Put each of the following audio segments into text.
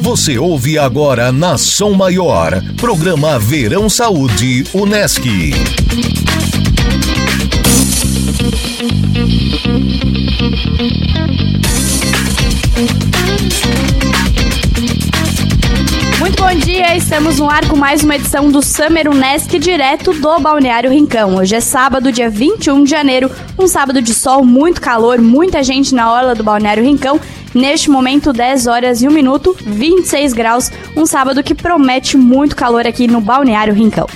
Você ouve agora na Som Maior, programa Verão Saúde Unesc. Muito bom dia, estamos no ar com mais uma edição do Summer Unesc direto do Balneário Rincão. Hoje é sábado, dia 21 de janeiro, um sábado de sol, muito calor, muita gente na orla do Balneário Rincão. Neste momento, 10 horas e 1 minuto, 26 graus, um sábado que promete muito calor aqui no Balneário Rincão.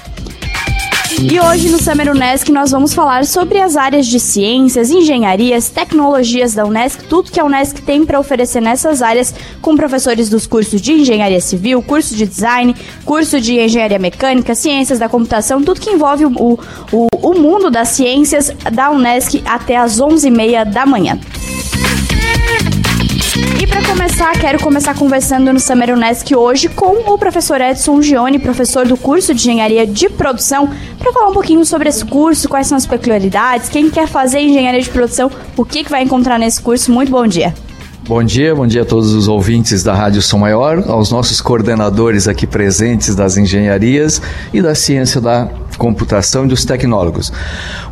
E hoje no Summer Unesc nós vamos falar sobre as áreas de ciências, engenharias, tecnologias da Unesc, tudo que a Unesc tem para oferecer nessas áreas, com professores dos cursos de engenharia civil, curso de design, curso de engenharia mecânica, ciências da computação, tudo que envolve o, o, o mundo das ciências da Unesc até às 11h30 da manhã. E para começar, quero começar conversando no Summer Unesc hoje com o professor Edson Gione, professor do curso de Engenharia de Produção, para falar um pouquinho sobre esse curso, quais são as peculiaridades, quem quer fazer engenharia de produção, o que, que vai encontrar nesse curso. Muito bom dia. Bom dia, bom dia a todos os ouvintes da Rádio Som Maior, aos nossos coordenadores aqui presentes das engenharias e da ciência da computação e dos tecnólogos.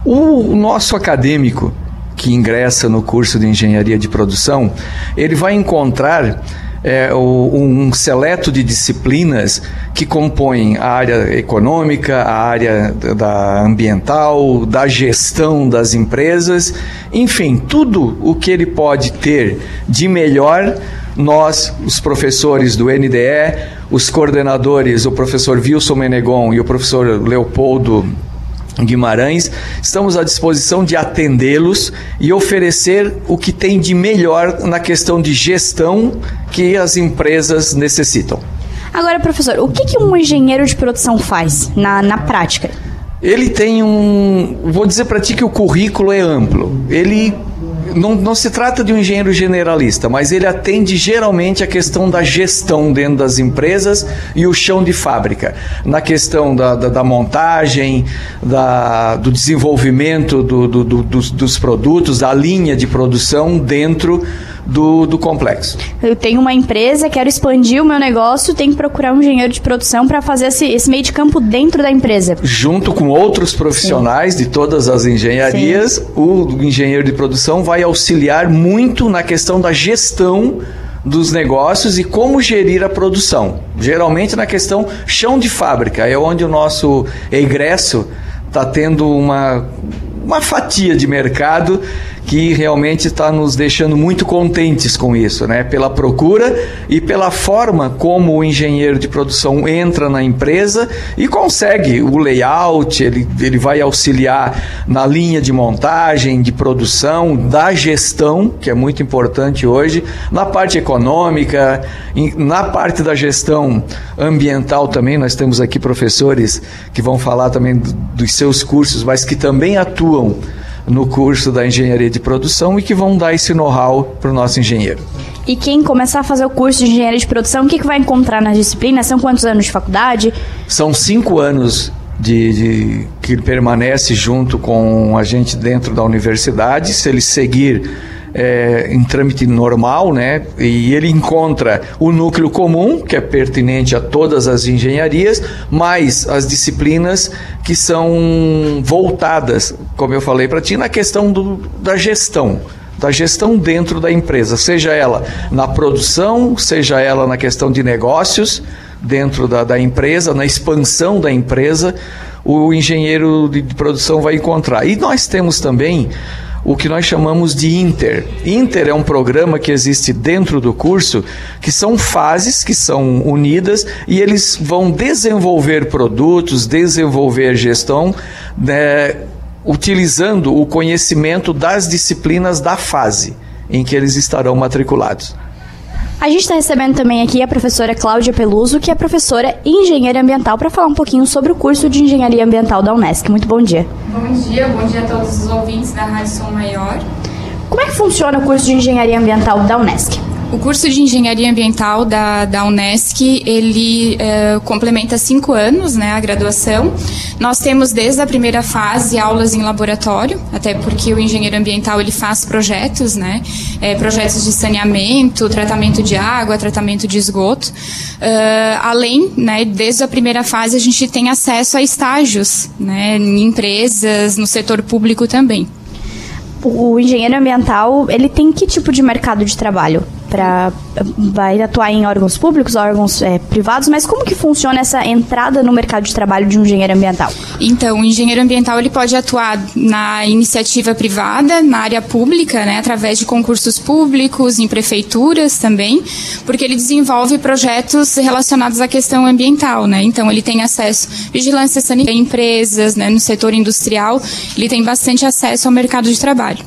O nosso acadêmico que ingressa no curso de engenharia de produção, ele vai encontrar é, um seleto de disciplinas que compõem a área econômica, a área da ambiental, da gestão das empresas, enfim, tudo o que ele pode ter de melhor nós, os professores do NDE, os coordenadores, o professor Wilson Menegon e o professor Leopoldo Guimarães, estamos à disposição de atendê-los e oferecer o que tem de melhor na questão de gestão que as empresas necessitam. Agora, professor, o que, que um engenheiro de produção faz na, na prática? Ele tem um. Vou dizer para ti que o currículo é amplo. Ele não, não se trata de um engenheiro generalista, mas ele atende geralmente a questão da gestão dentro das empresas e o chão de fábrica. Na questão da, da, da montagem, da, do desenvolvimento do, do, do, dos, dos produtos, da linha de produção dentro do, do complexo. Eu tenho uma empresa, quero expandir o meu negócio, tenho que procurar um engenheiro de produção para fazer esse, esse, meio de campo dentro da empresa. Junto com outros profissionais Sim. de todas as engenharias, Sim. o engenheiro de produção vai auxiliar muito na questão da gestão dos negócios e como gerir a produção. Geralmente na questão chão de fábrica, é onde o nosso egresso está tendo uma, uma fatia de mercado que realmente está nos deixando muito contentes com isso, né? Pela procura e pela forma como o engenheiro de produção entra na empresa e consegue o layout, ele, ele vai auxiliar na linha de montagem, de produção, da gestão, que é muito importante hoje, na parte econômica, na parte da gestão ambiental também. Nós temos aqui professores que vão falar também dos seus cursos, mas que também atuam no curso da engenharia de produção e que vão dar esse know-how para o nosso engenheiro. E quem começar a fazer o curso de engenharia de produção, o que, que vai encontrar nas disciplinas? São quantos anos de faculdade? São cinco anos de, de, que permanece junto com a gente dentro da universidade. Se ele seguir é, em trâmite normal, né? E ele encontra o núcleo comum, que é pertinente a todas as engenharias, mais as disciplinas que são voltadas, como eu falei para ti, na questão do, da gestão da gestão dentro da empresa, seja ela na produção, seja ela na questão de negócios dentro da, da empresa, na expansão da empresa, o engenheiro de produção vai encontrar. E nós temos também o que nós chamamos de Inter. Inter é um programa que existe dentro do curso, que são fases que são unidas e eles vão desenvolver produtos, desenvolver gestão, né, utilizando o conhecimento das disciplinas da fase em que eles estarão matriculados. A gente está recebendo também aqui a professora Cláudia Peluso, que é professora em engenharia ambiental, para falar um pouquinho sobre o curso de engenharia ambiental da Unesc. Muito bom dia. Bom dia, bom dia a todos os ouvintes da Rádio Som Maior. Como é que funciona o curso de engenharia ambiental da Unesc? O curso de Engenharia Ambiental da, da Unesc, ele é, complementa cinco anos, né, a graduação. Nós temos desde a primeira fase aulas em laboratório, até porque o engenheiro ambiental ele faz projetos, né, é, projetos de saneamento, tratamento de água, tratamento de esgoto. Uh, além, né, desde a primeira fase a gente tem acesso a estágios, né, em empresas, no setor público também. O engenheiro ambiental, ele tem que tipo de mercado de trabalho? Para vai atuar em órgãos públicos, órgãos é, privados, mas como que funciona essa entrada no mercado de trabalho de um engenheiro ambiental? Então, o engenheiro ambiental ele pode atuar na iniciativa privada, na área pública, né, através de concursos públicos, em prefeituras também, porque ele desenvolve projetos relacionados à questão ambiental, né? Então, ele tem acesso à vigilância sanitária, empresas, né, no setor industrial, ele tem bastante acesso ao mercado de trabalho.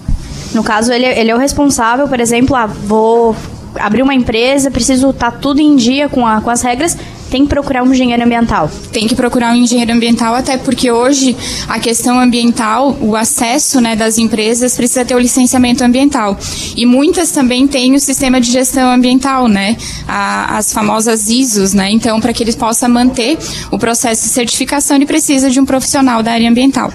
No caso, ele, ele é o responsável, por exemplo, ah, vou abrir uma empresa, preciso estar tá tudo em dia com, a, com as regras, tem que procurar um engenheiro ambiental. Tem que procurar um engenheiro ambiental, até porque hoje a questão ambiental, o acesso né, das empresas precisa ter o licenciamento ambiental. E muitas também têm o sistema de gestão ambiental, né? A, as famosas ISOs, né? Então, para que eles possam manter o processo de certificação, ele precisa de um profissional da área ambiental.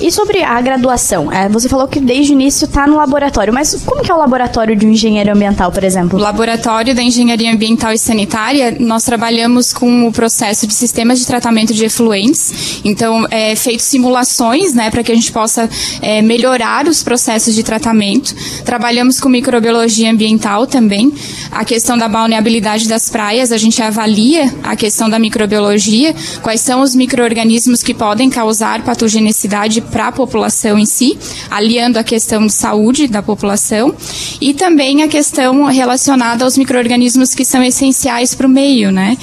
E sobre a graduação? É, você falou que desde o início está no laboratório, mas como que é o laboratório de um engenheiro ambiental, por exemplo? O laboratório da engenharia ambiental e sanitária, nós trabalhamos com o processo de sistemas de tratamento de efluentes. Então, é feito simulações, né, para que a gente possa é, melhorar os processos de tratamento. Trabalhamos com microbiologia ambiental também. A questão da balneabilidade das praias, a gente avalia a questão da microbiologia, quais são os microorganismos que podem causar patogenicidade para a população em si, aliando a questão de saúde da população e também a questão relacionada aos microorganismos que são essenciais para o meio, né?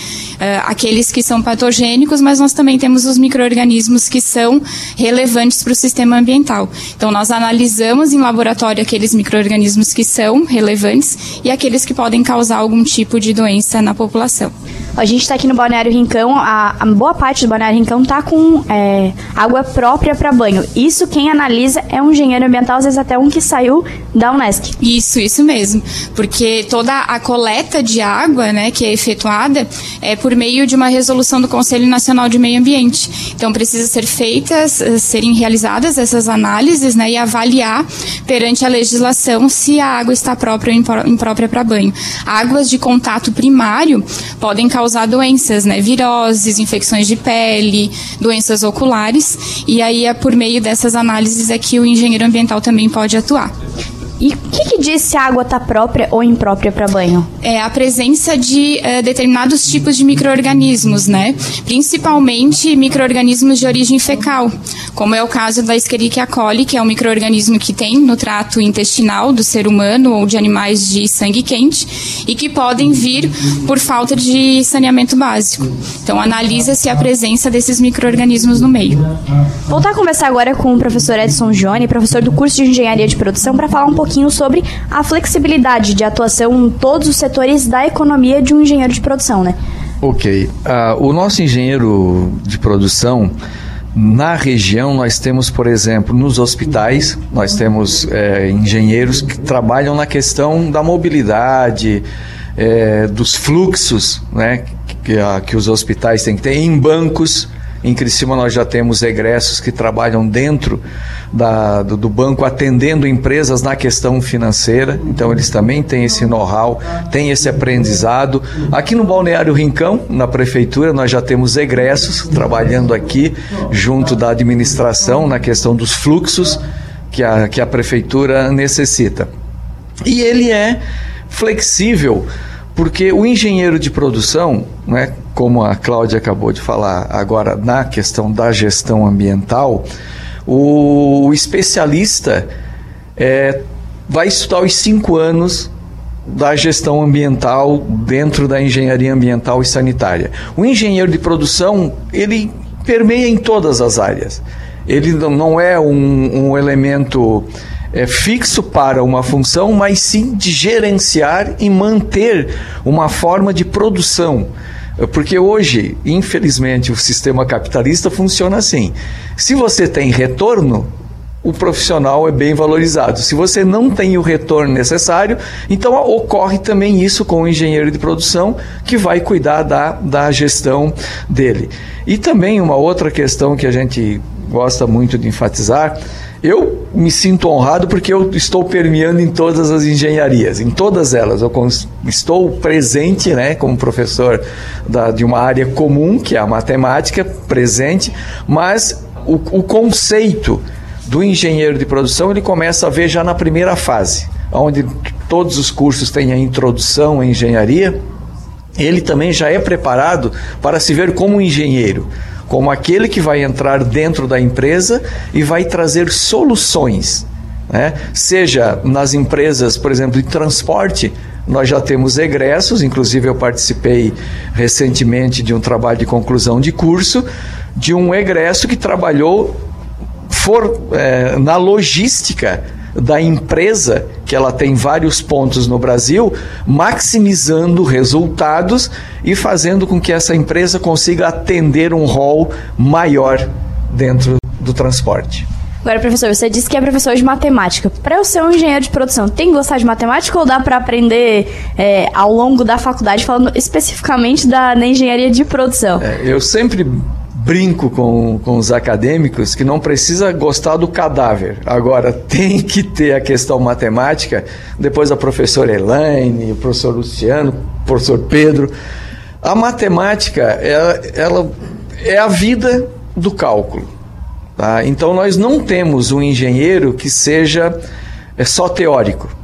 Uh, aqueles que são patogênicos, mas nós também temos os micro-organismos que são relevantes para o sistema ambiental. Então, nós analisamos em laboratório aqueles micro-organismos que são relevantes e aqueles que podem causar algum tipo de doença na população. A gente está aqui no Balneário Rincão, a, a, boa parte do Balneário Rincão está com é, água própria para banho. Isso quem analisa é um engenheiro ambiental, às vezes até um que saiu da Unesc. Isso, isso mesmo. Porque toda a coleta de água né, que é efetuada é por meio de uma resolução do Conselho Nacional de Meio Ambiente. Então precisa ser feitas, eh, serem realizadas essas análises né, e avaliar perante a legislação se a água está própria ou imprópria para banho. Águas de contato primário podem causar causar doenças, né? Viroses, infecções de pele, doenças oculares. E aí é por meio dessas análises é que o engenheiro ambiental também pode atuar. E o que, que, diz se a água está própria ou imprópria para banho? É a presença de uh, determinados tipos de micro-organismos, né? Principalmente micro-organismos de origem fecal, como é o caso da Escherichia coli, que é um micro-organismo que tem no trato intestinal do ser humano ou de animais de sangue quente e que podem vir por falta de saneamento básico. Então, analisa-se a presença desses micro-organismos no meio. Voltar a conversar agora com o professor Edson Jones, professor do curso de Engenharia de Produção, para falar um pouquinho pouquinho sobre a flexibilidade de atuação em todos os setores da economia de um engenheiro de produção, né? Ok. Uh, o nosso engenheiro de produção, na região, nós temos, por exemplo, nos hospitais, nós temos é, engenheiros que trabalham na questão da mobilidade, é, dos fluxos né, que, que os hospitais têm que ter, em bancos. Em Criciúma nós já temos egressos que trabalham dentro da, do, do, banco atendendo empresas na questão financeira, então eles também têm esse know-how, têm esse aprendizado. Aqui no Balneário Rincão, na prefeitura, nós já temos egressos trabalhando aqui junto da administração na questão dos fluxos que a, que a prefeitura necessita. E ele é flexível porque o engenheiro de produção, né, como a Cláudia acabou de falar agora na questão da gestão ambiental, o especialista é, vai estudar os cinco anos da gestão ambiental dentro da engenharia ambiental e sanitária. O engenheiro de produção, ele permeia em todas as áreas. Ele não é um, um elemento é, fixo para uma função, mas sim de gerenciar e manter uma forma de produção. Porque hoje, infelizmente, o sistema capitalista funciona assim. Se você tem retorno, o profissional é bem valorizado. Se você não tem o retorno necessário, então ocorre também isso com o engenheiro de produção que vai cuidar da, da gestão dele. E também uma outra questão que a gente gosta muito de enfatizar eu me sinto honrado porque eu estou permeando em todas as engenharias, em todas elas. Eu estou presente, né, como professor da, de uma área comum, que é a matemática, presente, mas o, o conceito do engenheiro de produção ele começa a ver já na primeira fase, onde todos os cursos têm a introdução à engenharia. Ele também já é preparado para se ver como engenheiro como aquele que vai entrar dentro da empresa e vai trazer soluções. Né? Seja nas empresas, por exemplo, de transporte, nós já temos egressos, inclusive eu participei recentemente de um trabalho de conclusão de curso de um egresso que trabalhou for, é, na logística da empresa, que ela tem vários pontos no Brasil, maximizando resultados e fazendo com que essa empresa consiga atender um rol maior dentro do transporte. Agora, professor, você disse que é professor de matemática. Para eu ser um engenheiro de produção, tem que gostar de matemática ou dá para aprender é, ao longo da faculdade, falando especificamente da, da engenharia de produção? É, eu sempre brinco com, com os acadêmicos que não precisa gostar do cadáver. Agora, tem que ter a questão matemática. Depois a professora Elaine, o professor Luciano, o professor Pedro. A matemática, ela, ela é a vida do cálculo. Tá? Então, nós não temos um engenheiro que seja é só teórico.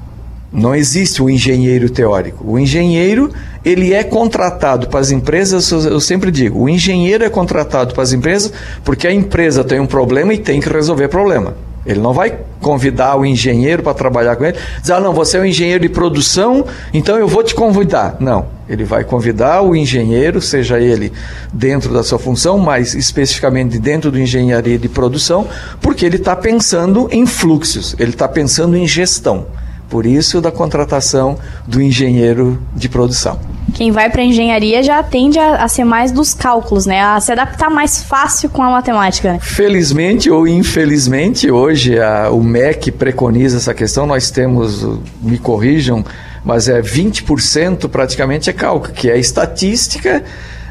Não existe um engenheiro teórico. O engenheiro, ele é contratado para as empresas, eu sempre digo, o engenheiro é contratado para as empresas porque a empresa tem um problema e tem que resolver o problema. Ele não vai convidar o engenheiro para trabalhar com ele, dizer, ah, não, você é um engenheiro de produção, então eu vou te convidar. Não, ele vai convidar o engenheiro, seja ele dentro da sua função, mas especificamente dentro do engenharia de produção, porque ele está pensando em fluxos, ele está pensando em gestão. Por isso, da contratação do engenheiro de produção. Quem vai para engenharia já tende a, a, ser mais dos cálculos, né? A se adaptar mais fácil com a matemática. Né? Felizmente ou infelizmente, hoje a, o MEC preconiza essa questão. Nós temos, me corrijam, mas é 20% praticamente é cálculo, que é estatística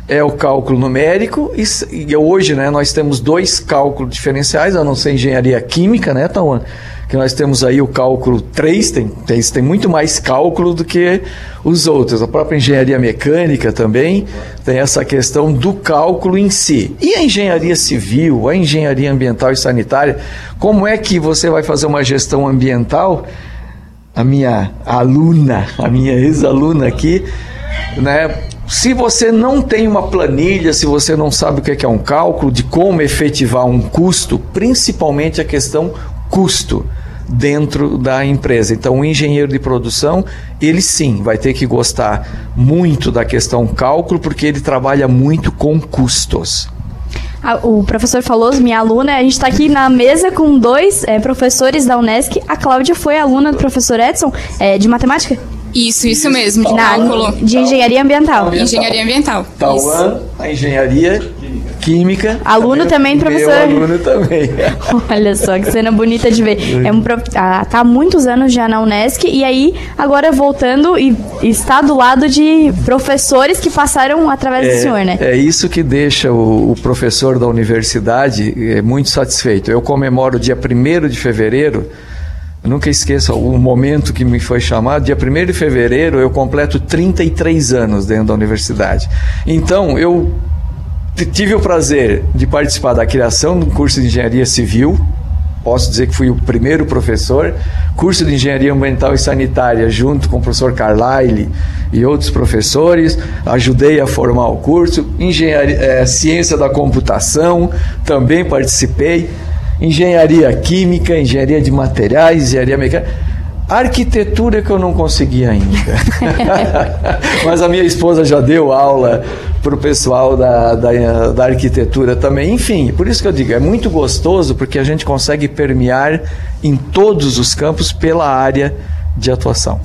é o cálculo numérico e, e, hoje né, nós temos dois cálculos diferenciais, a não ser engenharia química, né, Tauan? Que nós temos aí o cálculo 3, tem, tem, tem muito mais cálculo do que os outros. A própria engenharia mecânica também tem essa questão do cálculo em si. E a engenharia civil, a engenharia ambiental e sanitária, como é que você vai fazer uma gestão ambiental? A minha aluna, a minha ex-aluna aqui, né? Se você não tem uma planilha, se você não sabe o que é um cálculo, de como efetivar um custo, principalmente a questão custo dentro da empresa. Então, o engenheiro de produção, ele sim vai ter que gostar muito da questão cálculo, porque ele trabalha muito com custos. Ah, o professor falou, minha aluna, a gente está aqui na mesa com dois é, professores da Unesc. A Cláudia foi aluna do professor Edson, é, de matemática? Isso, isso mesmo, de, na, de engenharia ambiental. Engenharia ambiental. Tauan, a engenharia química. Aluno também, professor. Meu aluno também. Olha só que cena bonita de ver. É um ah, tá há muitos anos já na Unesc e aí agora voltando e está do lado de professores que passaram através é, do senhor, né? É isso que deixa o, o professor da universidade é, muito satisfeito. Eu comemoro dia 1 de fevereiro eu nunca esqueço o momento que me foi chamado. Dia 1 de fevereiro eu completo 33 anos dentro da universidade. Então, eu tive o prazer de participar da criação do curso de engenharia civil. Posso dizer que fui o primeiro professor. Curso de engenharia ambiental e sanitária, junto com o professor Carlyle e outros professores. Ajudei a formar o curso. Engenharia, é, ciência da computação, também participei. Engenharia química, engenharia de materiais, engenharia mecânica Arquitetura que eu não consegui ainda. Mas a minha esposa já deu aula para o pessoal da, da, da, arquitetura também. Enfim, por isso que eu digo, é muito gostoso porque a gente consegue permear em todos os campos pela área de atuação.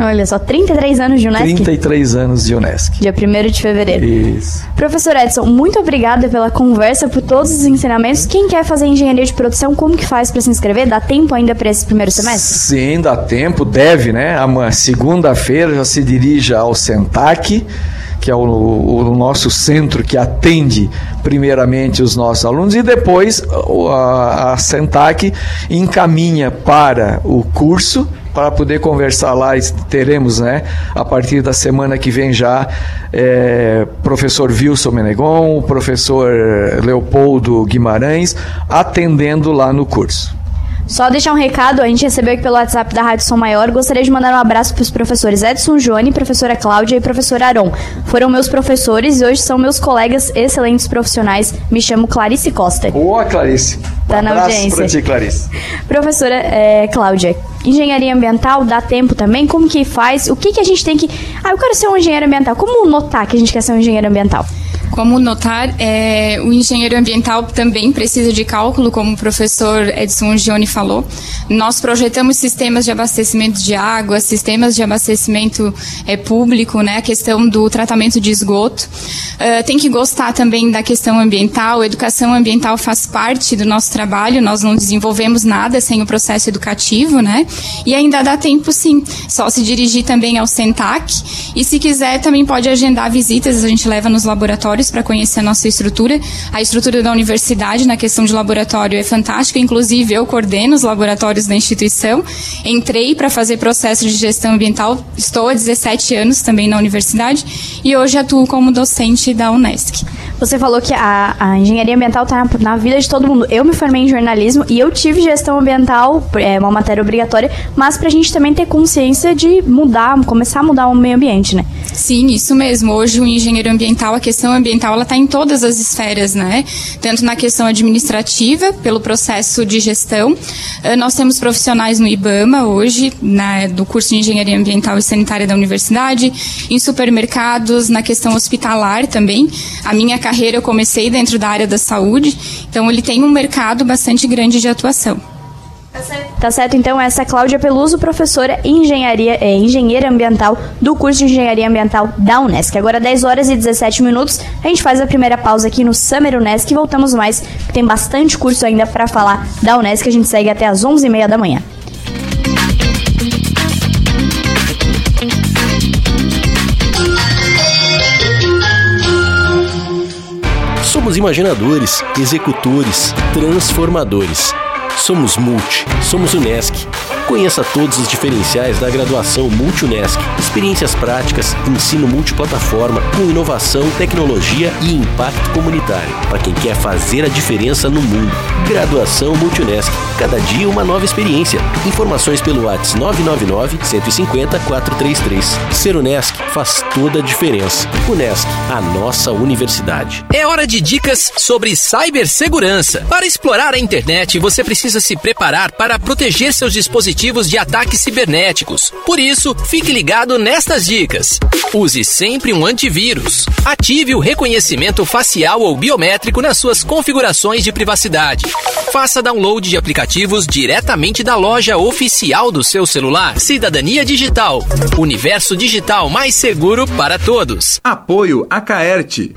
Olha só, 33 anos de Unesc? 33 anos de Unesc. Dia 1 de fevereiro. Isso. Professor Edson, muito obrigada pela conversa, por todos os ensinamentos. Quem quer fazer engenharia de produção, como que faz para se inscrever? Dá tempo ainda para esse primeiro semestre? Sim, dá tempo, deve, né? Segunda-feira já se dirige ao Sentac que é o, o, nosso centro que atende primeiramente os nossos alunos, e depois a, a Sentac encaminha para o curso para poder conversar lá. Teremos, né, a partir da semana que vem já, é, professor Wilson Menegon, professor Leopoldo Guimarães, atendendo lá no curso. Só deixar um recado, a gente recebeu aqui pelo WhatsApp da Rádio Som Maior. Gostaria de mandar um abraço para os professores Edson Joane, professora Cláudia e professor Aron. Foram meus professores e hoje são meus colegas excelentes profissionais. Me chamo Clarice Costa. Boa, Clarice. Tá um na audiência. Pra ti, Clarice. Professora é, Cláudia, engenharia ambiental dá tempo também? Como que faz? O que, que a gente tem que. Ah, eu quero ser um engenheiro ambiental. Como notar que a gente quer ser um engenheiro ambiental? Como notar, é, o engenheiro ambiental também precisa de cálculo, como o professor Edson Gione falou. Nós projetamos sistemas de abastecimento de água, sistemas de abastecimento é, público, né, a questão do tratamento de esgoto. Uh, tem que gostar também da questão ambiental. Educação ambiental faz parte do nosso trabalho. Nós não desenvolvemos nada sem o processo educativo, né? E ainda dá tempo, sim. Só se dirigir também ao Sentac. E se quiser, também pode agendar visitas. A gente leva nos laboratórios para conhecer a nossa estrutura. A estrutura da universidade na questão de laboratório é fantástica, inclusive eu coordeno os laboratórios da instituição. Entrei para fazer processo de gestão ambiental, estou há 17 anos também na universidade e hoje atuo como docente da Unesc. Você falou que a, a engenharia ambiental está na, vida de todo mundo. Eu me formei em jornalismo e eu tive gestão ambiental, é uma matéria obrigatória, mas para a gente também ter consciência de mudar, começar a mudar o meio ambiente, né? Sim, isso mesmo. Hoje o engenheiro ambiental, a questão ambiental, ela está em todas as esferas, né? Tanto na questão administrativa, pelo processo de gestão. Uh, nós temos profissionais no IBAMA hoje, do curso de Engenharia Ambiental e Sanitária da Universidade, em supermercados, na questão hospitalar também. A minha carreira eu comecei dentro da área da saúde, então ele tem um mercado bastante grande de atuação. Tá certo, então essa é Cláudia Peluso, professora engenharia, é, engenheira ambiental do curso de engenharia ambiental da Unesc. Agora 10 horas e 17 minutos, a gente faz a primeira pausa aqui no Summer Unesc e voltamos mais, tem bastante curso ainda para falar da Unesc, a gente segue até as 11h30 da manhã. Imaginadores, executores, transformadores Somos Multi, somos Unesc. Conheça todos os diferenciais da graduação Multi-Unesc. Experiências práticas, ensino multiplataforma, com inovação, tecnologia e impacto comunitário. Para quem quer fazer a diferença no mundo. Graduação Multi-Unesc. Cada dia uma nova experiência. Informações pelo WhatsApp 999 150 433. Ser Unesc faz toda a diferença. Unesc, a nossa universidade. É hora de dicas sobre cibersegurança. Para explorar a internet, você precisa se preparar para proteger seus dispositivos de ataques cibernéticos. Por isso, fique ligado nestas dicas. Use sempre um antivírus. Ative o reconhecimento facial ou biométrico nas suas configurações de privacidade. Faça download de aplicativos diretamente da loja oficial do seu celular. Cidadania Digital. Universo digital mais seguro para todos. Apoio a Caerte.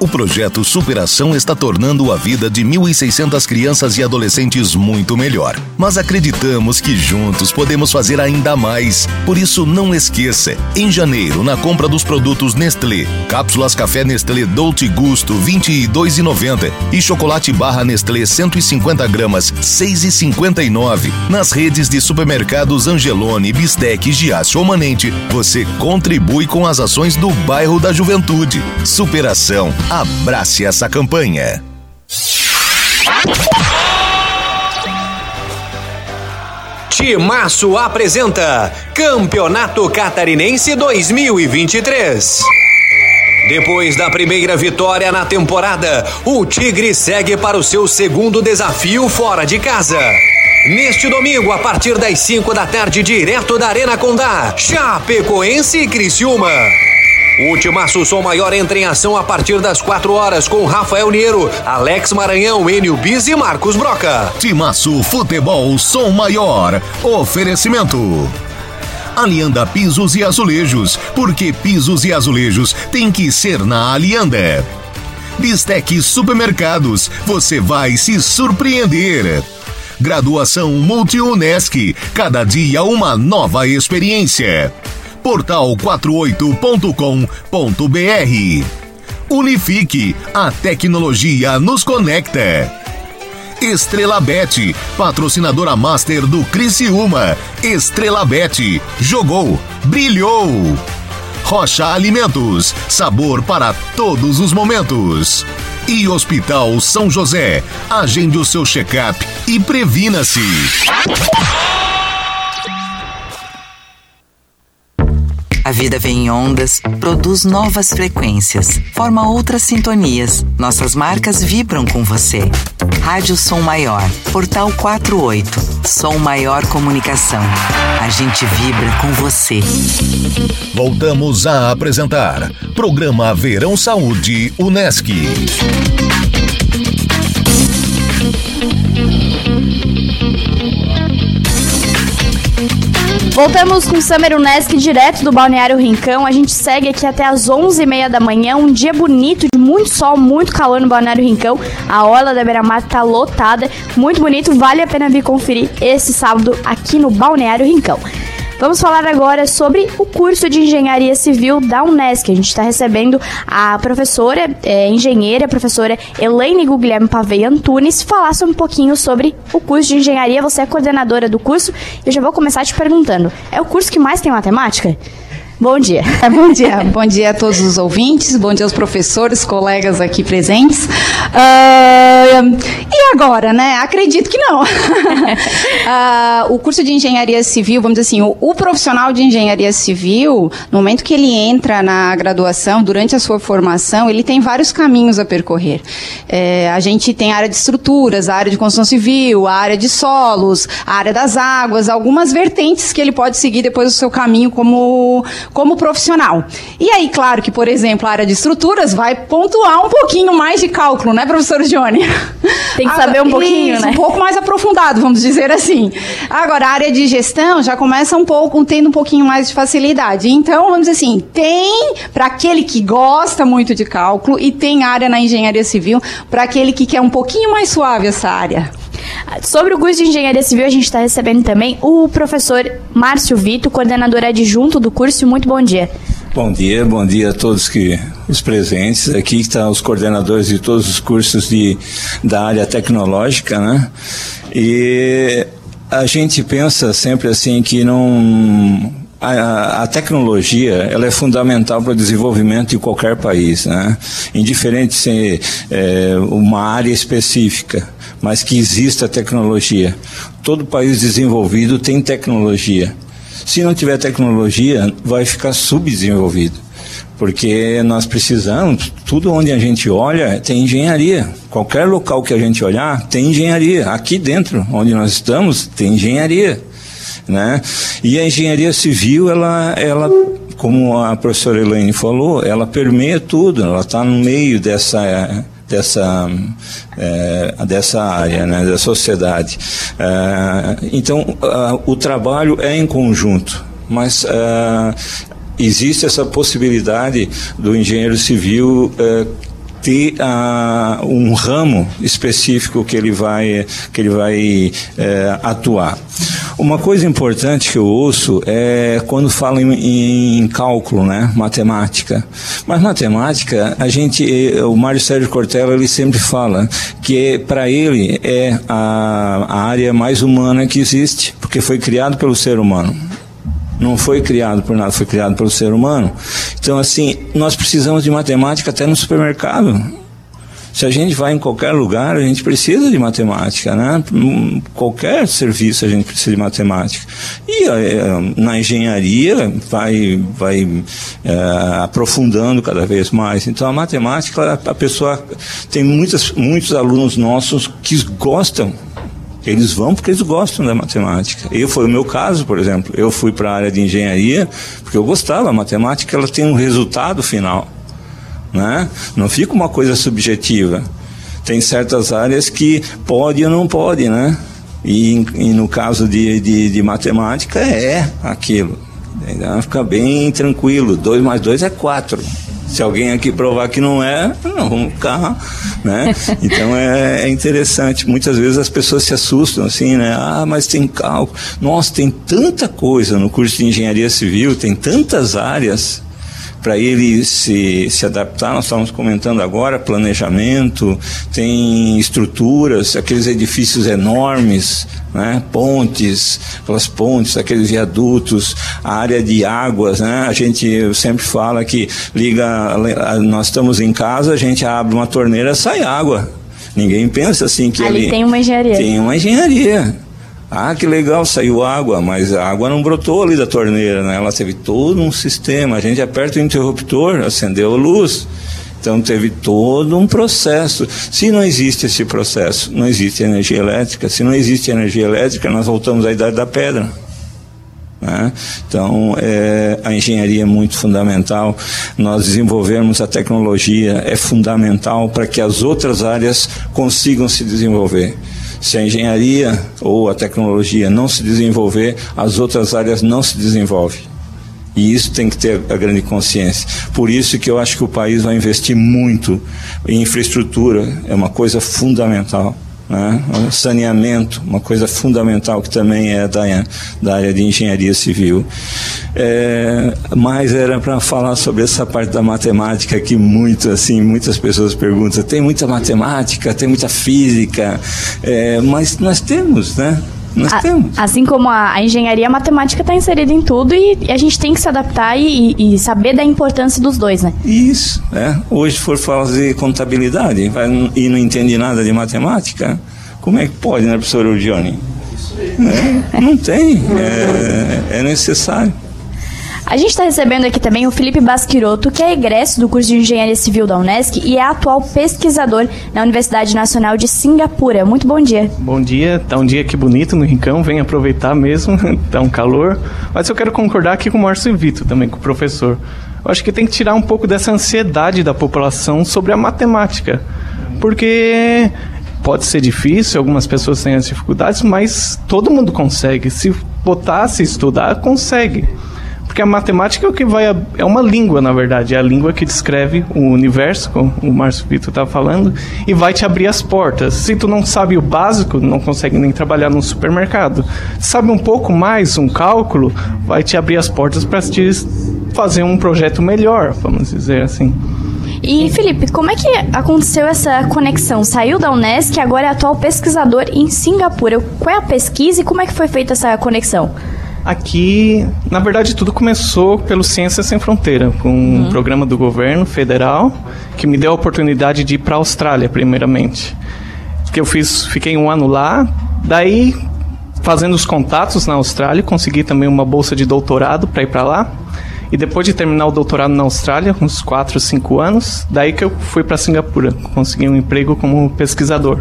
O projeto Superação está tornando a vida de 1.600 crianças e adolescentes muito melhor. Mas acreditamos que juntos podemos fazer ainda mais. Por isso, não esqueça: em janeiro, na compra dos produtos Nestlé, cápsulas café Nestlé Dolce Gusto R$ 22,90 e chocolate barra Nestlé 150 gramas R$ 6,59. Nas redes de supermercados Angelone, Bistec, Giasse ou Manente, você contribui com as ações do bairro da Juventude. Superação Abrace essa campanha. Timaço apresenta Campeonato Catarinense 2023. Depois da primeira vitória na temporada, o Tigre segue para o seu segundo desafio fora de casa. Neste domingo, a partir das 5 da tarde, direto da Arena Condá, Chapecoense e Criciúma. O Timaço Som Maior entra em ação a partir das 4 horas com Rafael Niero, Alex Maranhão, Enio Bis e Marcos Broca. Timaço Futebol Som Maior. Oferecimento. Alianda Pisos e Azulejos, porque pisos e azulejos tem que ser na Alianda. Bistec Supermercados, você vai se surpreender. Graduação Multi-UNESC, cada dia uma nova experiência portal48.com.br. Unifique, a tecnologia nos conecta. Estrela Bet, patrocinadora master do Criciúma. Estrela Bet, jogou, brilhou. Rocha Alimentos, sabor para todos os momentos. E Hospital São José, agende o seu check-up e previna-se. A vida vem em ondas, produz novas frequências, forma outras sintonias. Nossas marcas vibram com você. Rádio Som Maior, Portal 48, Som Maior Comunicação. A gente vibra com você. Voltamos a apresentar Programa Verão Saúde Unesc. Voltamos com Summer Unesc direto do Balneário Rincão. A gente segue aqui até as 11h30 da manhã. Um dia bonito, de muito sol, muito calor no Balneário Rincão. A orla da Beira-Mar tá lotada. Muito bonito, vale a pena vir conferir esse sábado aqui no Balneário Rincão. Vamos falar agora sobre o curso de Engenharia Civil da Unesc. A gente está recebendo a professora, é, engenheira, professora Elaine Guglielmo Pavei Antunes, falar um pouquinho sobre o curso de Engenharia. Você é coordenadora do curso. Eu já vou começar te perguntando, é o curso que mais tem matemática? Bom dia. bom dia. Bom dia a todos os ouvintes, bom dia aos professores, colegas aqui presentes. Uh, e agora, né? Acredito que não. uh, o curso de engenharia civil, vamos dizer assim, o, o, profissional de engenharia civil, no momento que ele entra na graduação, durante a sua formação, ele tem vários caminhos a percorrer. É, a gente tem a área de estruturas, a área de construção civil, a área de solos, a área das águas, algumas vertentes que ele pode seguir depois do seu caminho como como profissional. E aí, claro que, por exemplo, a área de estruturas vai pontuar um pouquinho mais de cálculo, né, professor Johnny? Tem que saber um pouquinho, Isso, né? Um pouco mais aprofundado, vamos dizer assim. Agora, a área de gestão já começa um pouco, tendo um pouquinho mais de facilidade. Então, vamos dizer assim, tem para aquele que gosta muito de cálculo e tem área na engenharia civil para aquele que quer um pouquinho mais suave essa área. Sobre o curso de Engenharia Civil, a gente está recebendo também o professor Márcio Vito, coordenador adjunto do curso. Muito bom dia. Bom dia, bom dia a todos que os presentes. Aqui estão os coordenadores de todos os cursos de, da área tecnológica, né? E a gente pensa sempre assim que não a, a, tecnologia ela é fundamental para o desenvolvimento de qualquer país, né? indiferente se é uma área específica, mas que exista tecnologia. Todo país desenvolvido tem tecnologia. Se não tiver tecnologia, vai ficar subdesenvolvido. Porque nós precisamos, tudo onde a gente olha tem engenharia. Qualquer local que a gente olhar tem engenharia. Aqui dentro, onde nós estamos, tem engenharia. Né? E a engenharia civil, ela, ela, como a professora Elaine falou, ela permeia tudo, ela está no meio dessa dessa é, dessa área, né, da sociedade. É, então, uh, o trabalho é em conjunto, mas uh, existe essa possibilidade do engenheiro civil uh, ter uh, um ramo específico que ele vai que ele vai uh, atuar. Uma coisa importante que eu ouço é quando falam em, em, cálculo, né, matemática. Mas matemática, a gente, o Mário Sérgio Cortella, ele sempre fala que para ele é a, a área mais humana que existe, porque foi criado pelo ser humano não foi criado por nada, foi criado pelo ser humano. Então, assim, nós precisamos de matemática até no supermercado. Se a gente vai em qualquer lugar, a gente precisa de matemática, né? Qualquer serviço a gente precisa de matemática. E é, na engenharia vai, vai é, aprofundando cada vez mais. Então a matemática, a pessoa tem muitas, muitos alunos nossos que gostam Eles vão porque eles gostam da matemática. E foi o meu caso, por exemplo. Eu fui para a área de engenharia porque eu gostava. A matemática ela tem um resultado final. Né? Não fica uma coisa subjetiva. Tem certas áreas que pode ou não pode, né? E, e no caso de, de, de, matemática é aquilo. Então fica bem tranquilo. 2 mais 2 é 4. Se alguém aqui provar que não é, não, vamos ficar, né? Então é, é, interessante. Muitas vezes as pessoas se assustam assim, né? Ah, mas tem cálculo. Nossa, tem tanta coisa no curso de engenharia civil, tem tantas áreas para ele se, se adaptar. Nós estamos comentando agora planejamento, tem estruturas, aqueles edifícios enormes, né? pontes, aquelas pontes, aqueles viadutos, a área de águas. Né? A gente sempre fala que liga, nós estamos em casa, a gente abre uma torneira, sai água. Ninguém pensa assim que ali, ali tem uma engenharia. Tem uma engenharia. Ah, que legal, saiu água, mas a água não brotou ali da torneira, né? Ela teve todo um sistema. A gente aperta o interruptor, acendeu a luz. Então teve todo um processo. Se não existe esse processo, não existe energia elétrica. Se não existe energia elétrica, nós voltamos à idade da pedra. Né? Então, é, a engenharia é muito fundamental. Nós desenvolvermos a tecnologia é fundamental para que as outras áreas consigam se desenvolver. Se a engenharia ou a tecnologia não se desenvolver, as outras áreas não se desenvolvem. E isso tem que ter a grande consciência. Por isso que eu acho que o país vai investir muito em infraestrutura, é uma coisa fundamental. Né? Saneamento, uma coisa fundamental que também é da, da área de engenharia civil. É, mas era para falar sobre essa parte da matemática que muito assim muitas pessoas perguntam. Tem muita matemática, tem muita física, é, mas nós temos, né? Nós a, temos. Assim como a, a engenharia, a matemática está inserida em tudo e, e, a gente tem que se adaptar e, e, saber da importância dos dois, né? Isso, é. Hoje for fazer contabilidade vai, e não entende nada de matemática, como é que pode, né, professor Udione? É, não tem, é, é necessário. A gente está recebendo aqui também o Felipe Basquiroto, que é egresso do curso de Engenharia Civil da Unesc e é atual pesquisador na Universidade Nacional de Singapura. Muito bom dia. Bom dia, tá um dia aqui bonito no Rincão, vem aproveitar mesmo, tá um calor. Mas eu quero concordar aqui com o Márcio Vito, também com o professor. Eu acho que tem que tirar um pouco dessa ansiedade da população sobre a matemática. Porque pode ser difícil, algumas pessoas têm as dificuldades, mas todo mundo consegue. Se botar, se estudar, consegue. Porque a matemática é o que vai. é uma língua, na verdade. É a língua que descreve o universo, como o Márcio Vitor estava falando, e vai te abrir as portas. Se tu não sabe o básico, não consegue nem trabalhar num supermercado. Sabe um pouco mais, um cálculo, vai te abrir as portas para te fazer um projeto melhor, vamos dizer assim. E Felipe, como é que aconteceu essa conexão? Saiu da Unesc e agora é atual pesquisador em Singapura. Qual é a pesquisa e como é que foi feita essa conexão? Aqui, na verdade, tudo começou pelo Ciências Sem Fronteira, com um uhum. programa do governo federal que me deu a oportunidade de ir para a Austrália, primeiramente. Que eu fiz, fiquei um ano lá, daí fazendo os contatos na Austrália, consegui também uma bolsa de doutorado para ir para lá. E depois de terminar o doutorado na Austrália, uns 4, 5 anos, daí que eu fui para Singapura, consegui um emprego como pesquisador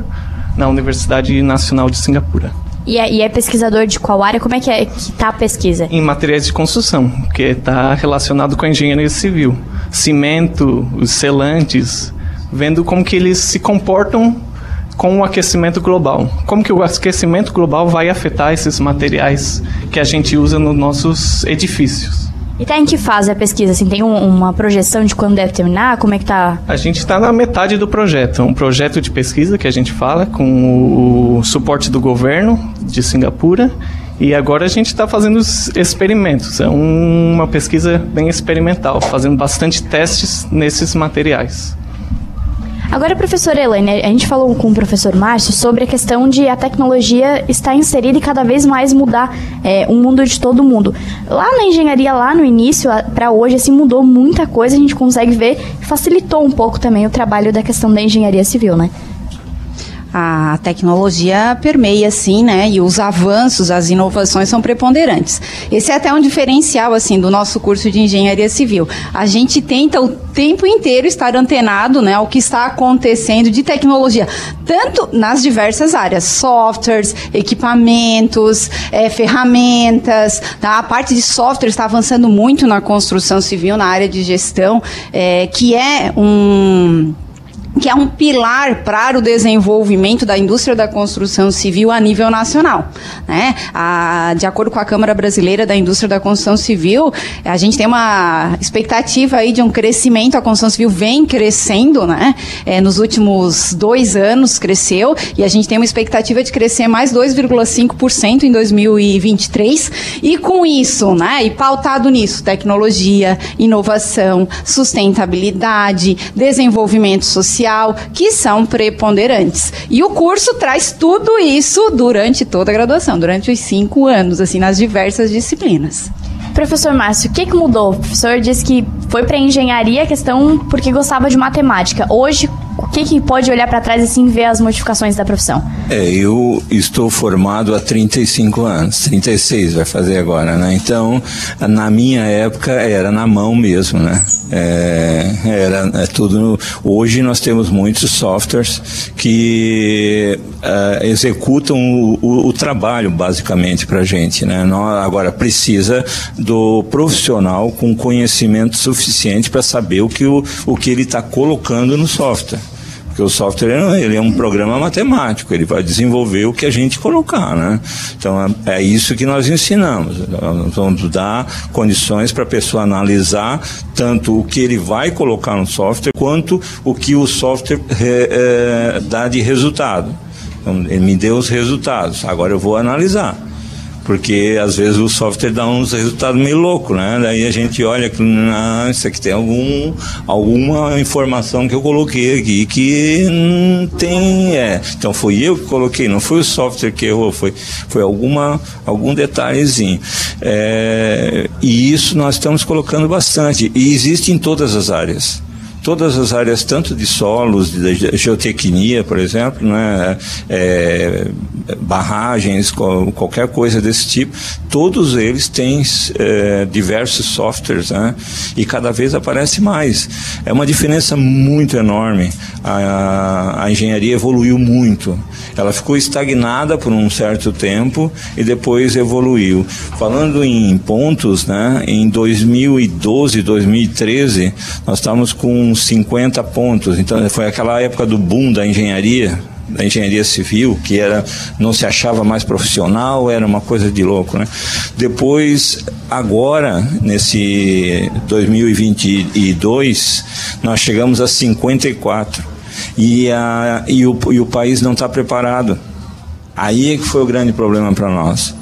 na Universidade Nacional de Singapura. E é, e é, pesquisador de qual área? Como é que, é que está a pesquisa? Em materiais de construção, que está relacionado com a engenharia civil. Cimento, os selantes, vendo como que eles se comportam com o aquecimento global. Como que o aquecimento global vai afetar esses materiais que a gente usa nos nossos edifícios. E tá em que fase a pesquisa? Assim, tem um, uma projeção de quando deve terminar? Como é que tá? A gente está na metade do projeto. É um projeto de pesquisa que a gente fala com o suporte do governo de Singapura. E agora a gente está fazendo os experimentos. É uma pesquisa bem experimental, fazendo bastante testes nesses materiais. Agora, professora Elaine, a gente falou com o professor Márcio sobre a questão de a tecnologia estar inserida e cada vez mais mudar é, o mundo de todo mundo. Lá na engenharia, lá no início, para hoje, assim, mudou muita coisa, a gente consegue ver, facilitou um pouco também o trabalho da questão da engenharia civil, né? A tecnologia permeia, sim, né? E os avanços, as inovações são preponderantes. Esse é até um diferencial, assim, do nosso curso de engenharia civil. A gente tenta o tempo inteiro estar antenado, né, ao que está acontecendo de tecnologia, tanto nas diversas áreas, softwares, equipamentos, é, ferramentas, tá? A parte de software está avançando muito na construção civil, na área de gestão, é, que é um que é um pilar para o desenvolvimento da indústria da construção civil a nível nacional. Né? A, de acordo com a Câmara Brasileira da Indústria da Construção Civil, a gente tem uma expectativa aí de um crescimento, a construção civil vem crescendo, né? É, nos últimos dois anos cresceu, e a gente tem uma expectativa de crescer mais 2,5% em 2023, e com isso, né, e pautado nisso, tecnologia, inovação, sustentabilidade, desenvolvimento social, social, que são preponderantes. E o curso traz tudo isso durante toda a graduação, durante os cinco anos, assim, nas diversas disciplinas. Professor Márcio, o que, que mudou? O professor disse que foi para engenharia a questão porque gostava de matemática. Hoje, o que, que pode olhar para trás e assim ver as modificações da profissão? É, eu estou formado há 35 anos, 36 vai fazer agora, né? Então, na minha época era na mão mesmo, né? É, era é tudo. Hoje nós temos muitos softwares que uh, executam o, o, o, trabalho basicamente para gente, né? Nós, agora precisa do profissional com conhecimento suficiente para saber o que, o, o que ele está colocando no software. Porque o software ele é um programa matemático, ele vai desenvolver o que a gente colocar, né? Então é, é isso que nós ensinamos. Nós vamos dar condições para a pessoa analisar tanto o que ele vai colocar no software quanto o que o software é, dá de resultado. Então, ele me deu os resultados, agora eu vou analisar porque às vezes o software dá uns resultados meio loucos, né? Daí a gente olha que ah, isso aqui tem algum, alguma informação que eu coloquei aqui que não tem. É. Então foi eu que coloquei, não foi o software que errou, foi, foi alguma, algum detalhezinho. É, e isso nós estamos colocando bastante. E existe em todas as áreas todas as áreas, tanto de solos, de geotecnia, por exemplo, né, é, barragens, qualquer coisa desse tipo, todos eles têm é, diversos softwares, né, e cada vez aparece mais. É uma diferença muito enorme. A, a engenharia evoluiu muito. Ela ficou estagnada por um certo tempo e depois evoluiu. Falando em pontos, né, em 2012, 2013, nós estávamos com 50 pontos. Então foi aquela época do boom da engenharia, da engenharia civil, que era não se achava mais profissional, era uma coisa de louco, né? Depois, agora, nesse 2022, nós chegamos a 54 e, a, e, o, e o país não está preparado. Aí é que foi o grande problema para nós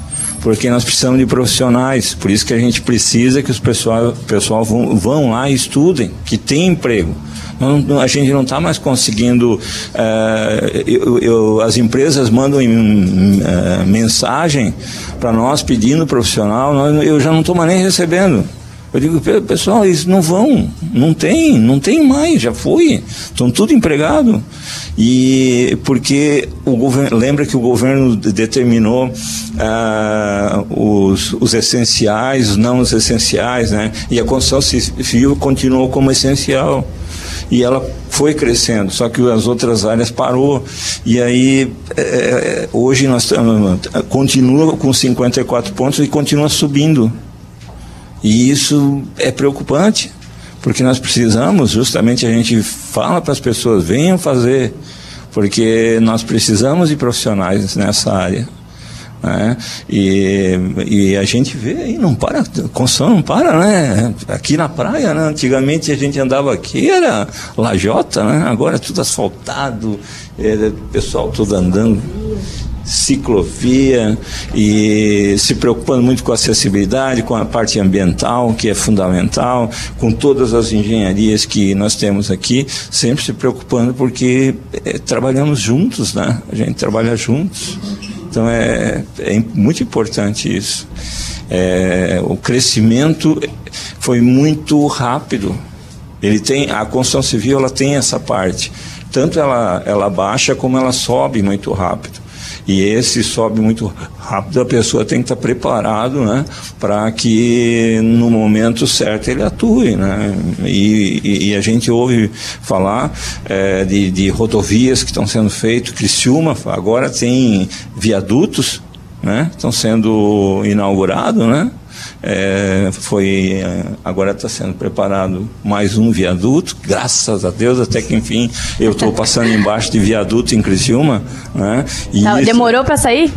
porque nós precisamos de profissionais, por isso que a gente precisa que os pessoal, pessoal vão, vão lá e estudem, que tem emprego. Não, a gente não está mais conseguindo. Uh, eu, eu, as empresas mandam uh, mensagem para nós pedindo profissional, nós, eu já não estou mais nem recebendo. Eu digo, pessoal, eles não vão, não tem, não tem mais, já foi, estão tudo empregado. E porque o governo, lembra que o governo determinou ah, os, os essenciais, os não os essenciais, né? E a construção civil continuou como essencial e ela foi crescendo, só que as outras áreas parou. E aí, é, é hoje nós estamos, continua com 54 pontos e continua subindo. E isso é preocupante, porque nós precisamos, justamente a gente fala para as pessoas, venham fazer, porque nós precisamos de profissionais nessa área. Né? E, e a gente vê aí, não para, construção não para, né? Aqui na praia, né? Antigamente a gente andava aqui, era lajota, né? Agora é tudo asfaltado, é, pessoal tudo andando ciclovia e se preocupando muito com a acessibilidade, com a parte ambiental, que é fundamental, com todas as engenharias que nós temos aqui, sempre se preocupando porque é, trabalhamos juntos, né? A gente trabalha juntos. Então é, é muito importante isso. É, o crescimento foi muito rápido. Ele tem a construção civil, ela tem essa parte Tanto ela, ela baixa como ela sobe muito rápido. E esse sobe muito rápido, a pessoa tem que estar preparado né, para que no momento certo ele atue. Né? E, e, e a gente ouve falar é, de, de rodovias que estão sendo feitas, Criciúma agora tem viadutos né, estão sendo inaugurados, né? É, foi é, agora está sendo preparado mais um viaduto, graças a Deus, até que enfim eu estou passando embaixo de viaduto em Criciúma, né? Não, isso... Demorou para sair?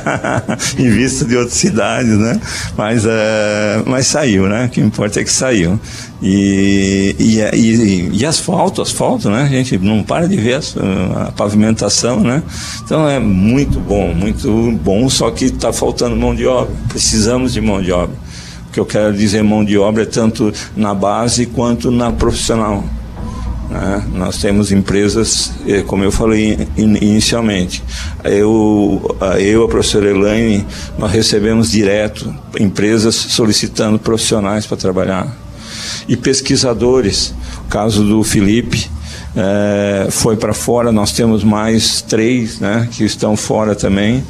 em vista de outras cidades, né? Mas, é, mas saiu, né? O que importa é que saiu. E, e, e, e, asfalto, asfalto, né? A gente não para de ver a, a pavimentação, né? Então é muito bom, muito bom, só que está faltando mão de obra. Precisamos de mão de obra. O que eu quero dizer mão de obra é tanto na base quanto na profissional. Né? Nós temos empresas, eh, como eu falei inicialmente, eu, eu a professora Elaine, nós recebemos direto empresas solicitando profissionais para trabalhar e pesquisadores. O caso do Felipe é, foi para fora, nós temos mais três né, que estão fora também.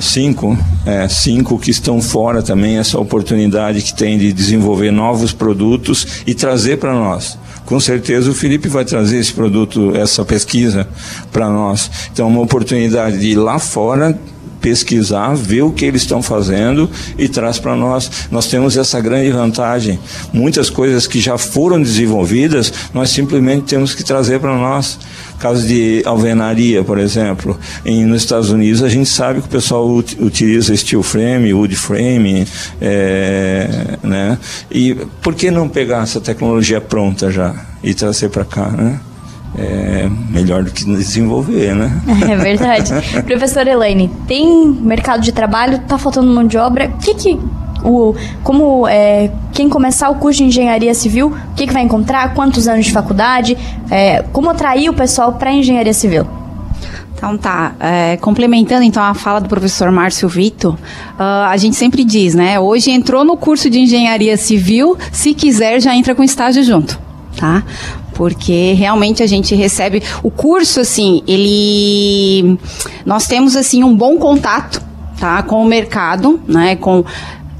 Cinco, é, cinco que estão fora também, essa oportunidade que tem de desenvolver novos produtos e trazer para nós com certeza o Felipe vai trazer esse produto, essa pesquisa para nós. Então, uma oportunidade de ir lá fora pesquisar, ver o que eles estão fazendo e traz para nós. Nós temos essa grande vantagem. Muitas coisas que já foram desenvolvidas, nós simplesmente temos que trazer para nós. Caso de alvenaria, por exemplo, em, nos Estados Unidos a gente sabe que o pessoal utiliza steel frame, wood frame, é, né? E por que não pegar essa tecnologia pronta já e trazer para cá, né? É melhor do que desenvolver, né? É verdade. Professora Elaine, tem mercado de trabalho, tá faltando mão de obra. O que que o, como é, quem começar o curso de engenharia civil, o que, que vai encontrar, quantos anos de faculdade, é, como atrair o pessoal para engenharia civil? Então tá, é, complementando então a fala do professor Márcio Vito, uh, a gente sempre diz, né? Hoje entrou no curso de engenharia civil, se quiser já entra com estágio junto, tá? porque realmente a gente recebe o curso assim, ele nós temos assim um bom contato, tá, com o mercado, né, com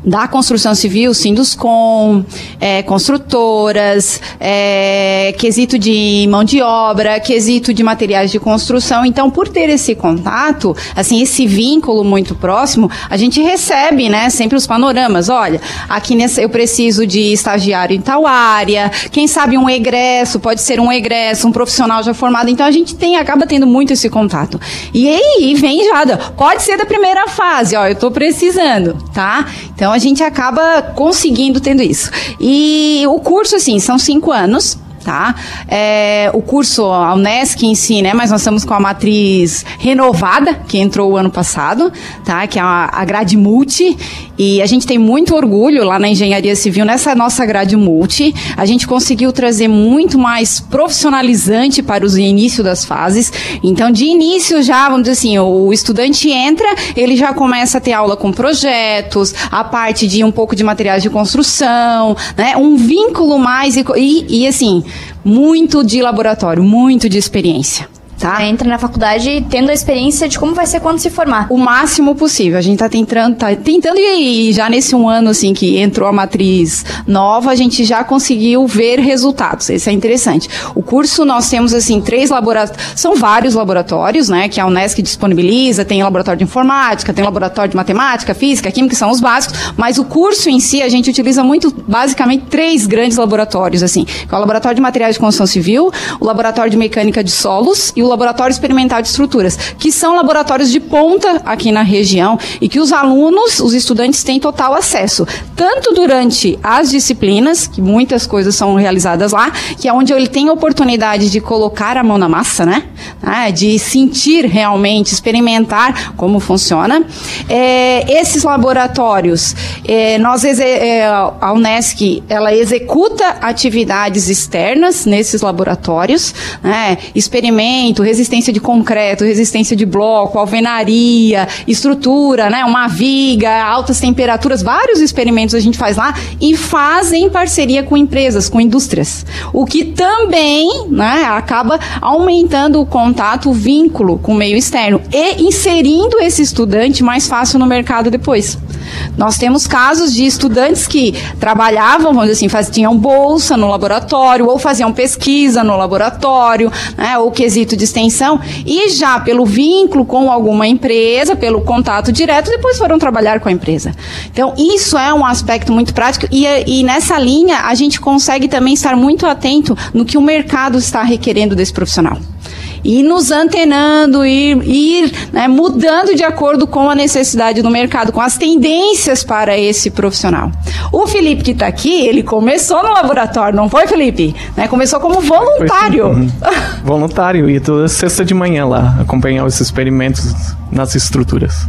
da construção civil, Sinduscom, é, construtoras, é, quesito de mão de obra, quesito de materiais de construção. Então, por ter esse contato, assim, esse vínculo muito próximo, a gente recebe, né, sempre os panoramas. Olha, aqui eu preciso de estagiário em tal área, quem sabe um egresso, pode ser um egresso, um profissional já formado. Então, a gente tem, acaba tendo muito esse contato. E aí, vem já, pode ser da primeira fase, ó, eu estou precisando, tá? Então, então a gente acaba conseguindo tendo isso. E o curso, assim, são cinco anos tá? É, o curso, a Unesc em si, né? Mas nós estamos com a matriz renovada, que entrou o ano passado, tá? Que é a, grade multi. E a gente tem muito orgulho lá na Engenharia Civil, nessa nossa grade multi. A gente conseguiu trazer muito mais profissionalizante para o início das fases. Então, de início já, vamos dizer assim, o estudante entra, ele já começa a ter aula com projetos, a parte de um pouco de materiais de construção, né? Um vínculo mais e, e, e assim, muito de laboratório, muito de experiência tá? Entra na faculdade tendo a experiência de como vai ser quando se formar. O máximo possível. A gente tá tentando, tá tentando e já nesse um ano assim que entrou a matriz nova, a gente já conseguiu ver resultados. Isso é interessante. O curso nós temos assim três laboratórios, são vários laboratórios, né, que a UNESCO disponibiliza, tem laboratório de informática, tem laboratório de matemática, física, química, que são os básicos, mas o curso em si a gente utiliza muito basicamente três grandes laboratórios assim, que é o laboratório de materiais de construção civil, o laboratório de mecânica de solos e o Laboratório Experimental de Estruturas, que são laboratórios de ponta aqui na região e que os alunos, os estudantes têm total acesso, tanto durante as disciplinas, que muitas coisas são realizadas lá, que é onde ele tem a oportunidade de colocar a mão na massa, né? Ah, de sentir realmente, experimentar como funciona. É, esses laboratórios, é, nós é, a Unesc, ela executa atividades externas nesses laboratórios, né? experimento, cimento, resistência de concreto, resistência de bloco, alvenaria, estrutura, né, uma viga, altas temperaturas, vários experimentos a gente faz lá e faz em parceria com empresas, com indústrias. O que também, né, acaba aumentando o contato, o vínculo com o meio externo e inserindo esse estudante mais fácil no mercado depois. Nós temos casos de estudantes que trabalhavam, vamos dizer assim, faz, tinham bolsa no laboratório ou faziam pesquisa no laboratório, né, ou quesito de extensão, e já pelo vínculo com alguma empresa, pelo contato direto, depois foram trabalhar com a empresa. Então, isso é um aspecto muito prático e, e nessa linha a gente consegue também estar muito atento no que o mercado está requerendo desse profissional e nos antenando, ir, ir né, mudando de acordo com a necessidade do mercado, com as tendências para esse profissional. O Felipe que está aqui, ele começou no laboratório, não foi, Felipe? Né, começou como voluntário. Uhum. voluntário, e toda sexta de manhã lá, acompanhar os experimentos nas estruturas.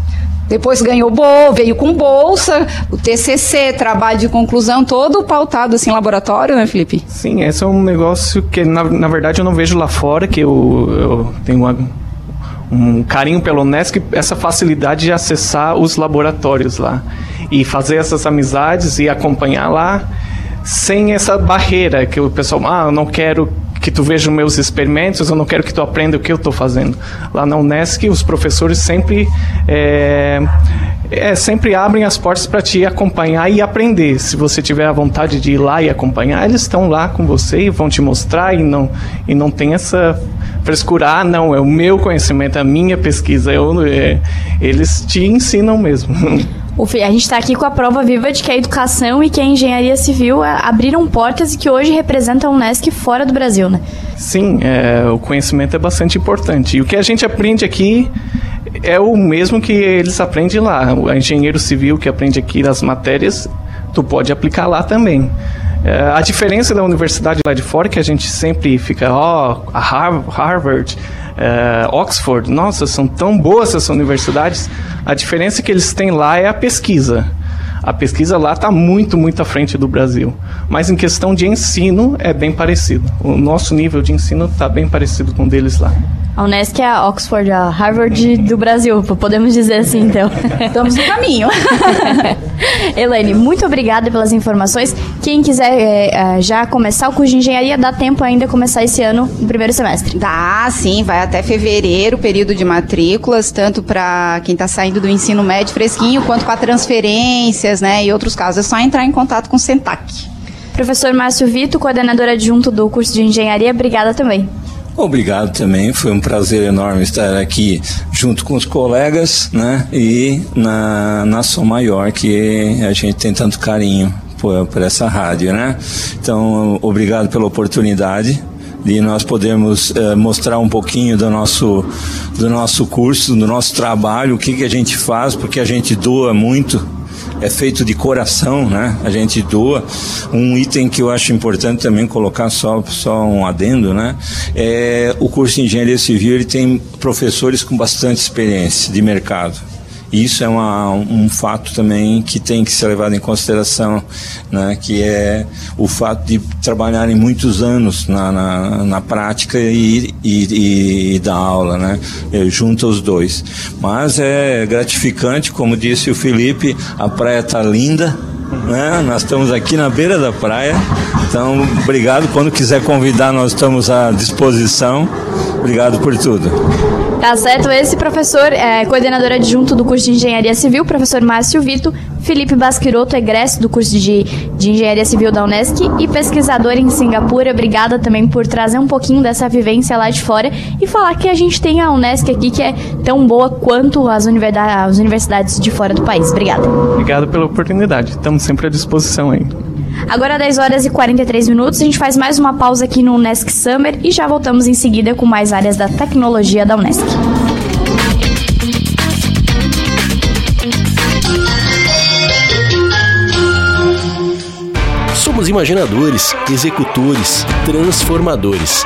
Depois ganhou bol, veio com bolsa, o TCC, trabalho de conclusão, todo pautado assim, laboratório, né, Felipe? Sim, esse é um negócio que, na, na verdade, eu não vejo lá fora, que eu, eu tenho uma, um carinho pelo Unesc, essa facilidade de acessar os laboratórios lá. E fazer essas amizades e acompanhar lá sem essa barreira que o pessoal, ah, eu não quero que tu veja meus experimentos, eu não quero que tu aprenda o que eu estou fazendo. Lá na Unesc, os professores sempre, é, é, sempre abrem as portas para te acompanhar e aprender. Se você tiver a vontade de ir lá e acompanhar, eles estão lá com você e vão te mostrar e não, e não tem essa frescura, ah, não, é o meu conhecimento, é a minha pesquisa. Eu, é, eles te ensinam mesmo. A gente está aqui com a prova viva de que a educação e que a engenharia civil é, abriram portas e que hoje representam a Unesc fora do Brasil, né? Sim, é, o conhecimento é bastante importante. E o que a gente aprende aqui é o mesmo que eles aprendem lá. O engenheiro civil que aprende aqui as matérias, tu pode aplicar lá também. É, a diferença da universidade lá de fora, que a gente sempre fica, ó, oh, a Harvard, é, Oxford, nossa, são tão boas essas universidades. A diferença que eles têm lá é a pesquisa. A pesquisa lá está muito, muito à frente do Brasil. Mas em questão de ensino, é bem parecido. O nosso nível de ensino está bem parecido com o deles lá. A Unesc é a Oxford, a Harvard do Brasil, podemos dizer assim, então. Estamos no caminho. Elaine, muito obrigada pelas informações. Quem quiser é, é, já começar o curso de engenharia, dá tempo ainda começar esse ano, no primeiro semestre? Dá, sim, vai até fevereiro, período de matrículas, tanto para quem está saindo do ensino médio fresquinho, quanto para né, e outros casos. É só entrar em contato com o Sentac. Professor Márcio Vito, coordenador adjunto do curso de engenharia, obrigada também. Obrigado também, foi um prazer enorme estar aqui junto com os colegas, né? E na, na Som Maior, que a gente tem tanto carinho por, por essa rádio, né? Então, obrigado pela oportunidade de nós podermos uh, mostrar um pouquinho do nosso, do nosso curso, do nosso trabalho, o que, que a gente faz, porque a gente doa muito é feito de coração, né? A gente doa. Um item que eu acho importante também colocar só, só um adendo, né? É, o curso de Engenharia Civil ele tem professores com bastante experiência de mercado. Isso é uma, um fato também que tem que ser levado em consideração, né, que é o fato de trabalharem muitos anos na, na, na prática e, e, e, da aula, né, junto aos dois. Mas é gratificante, como disse o Felipe, a praia está linda, né? Nós estamos aqui na beira da praia. Então, obrigado. Quando quiser convidar, nós estamos à disposição. Obrigado por tudo. Tá certo. Esse professor é coordenador adjunto do curso de Engenharia Civil, professor Márcio Vito, Felipe Basquiroto, egresso do curso de, de Engenharia Civil da Unesc e pesquisador em Singapura. Obrigada também por trazer um pouquinho dessa vivência lá de fora e falar que a gente tem a Unesc aqui que é tão boa quanto as, universidades, as universidades de fora do país. Obrigada. Obrigado pela oportunidade. Estamos sempre à disposição aí. Agora 10 horas e 43 minutos, a gente faz mais uma pausa aqui no Unesc Summer e já voltamos em seguida com mais áreas da tecnologia da Unesc. Somos imaginadores, executores, transformadores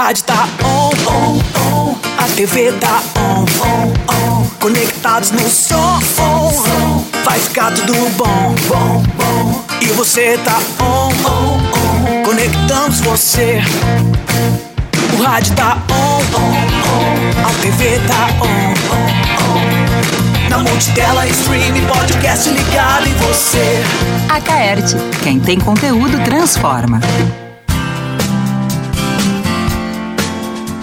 Rádio tá on, on, on. A TV tá on, on, on. Conectados no som, on. Vai ficar tudo bom, bom, bom. E você tá on, on, on. Conectamos você. O rádio tá on, on, on. A TV tá on, on, on. Na multitela, stream, podcast ligado em você. A Caerte. Quem tem conteúdo transforma.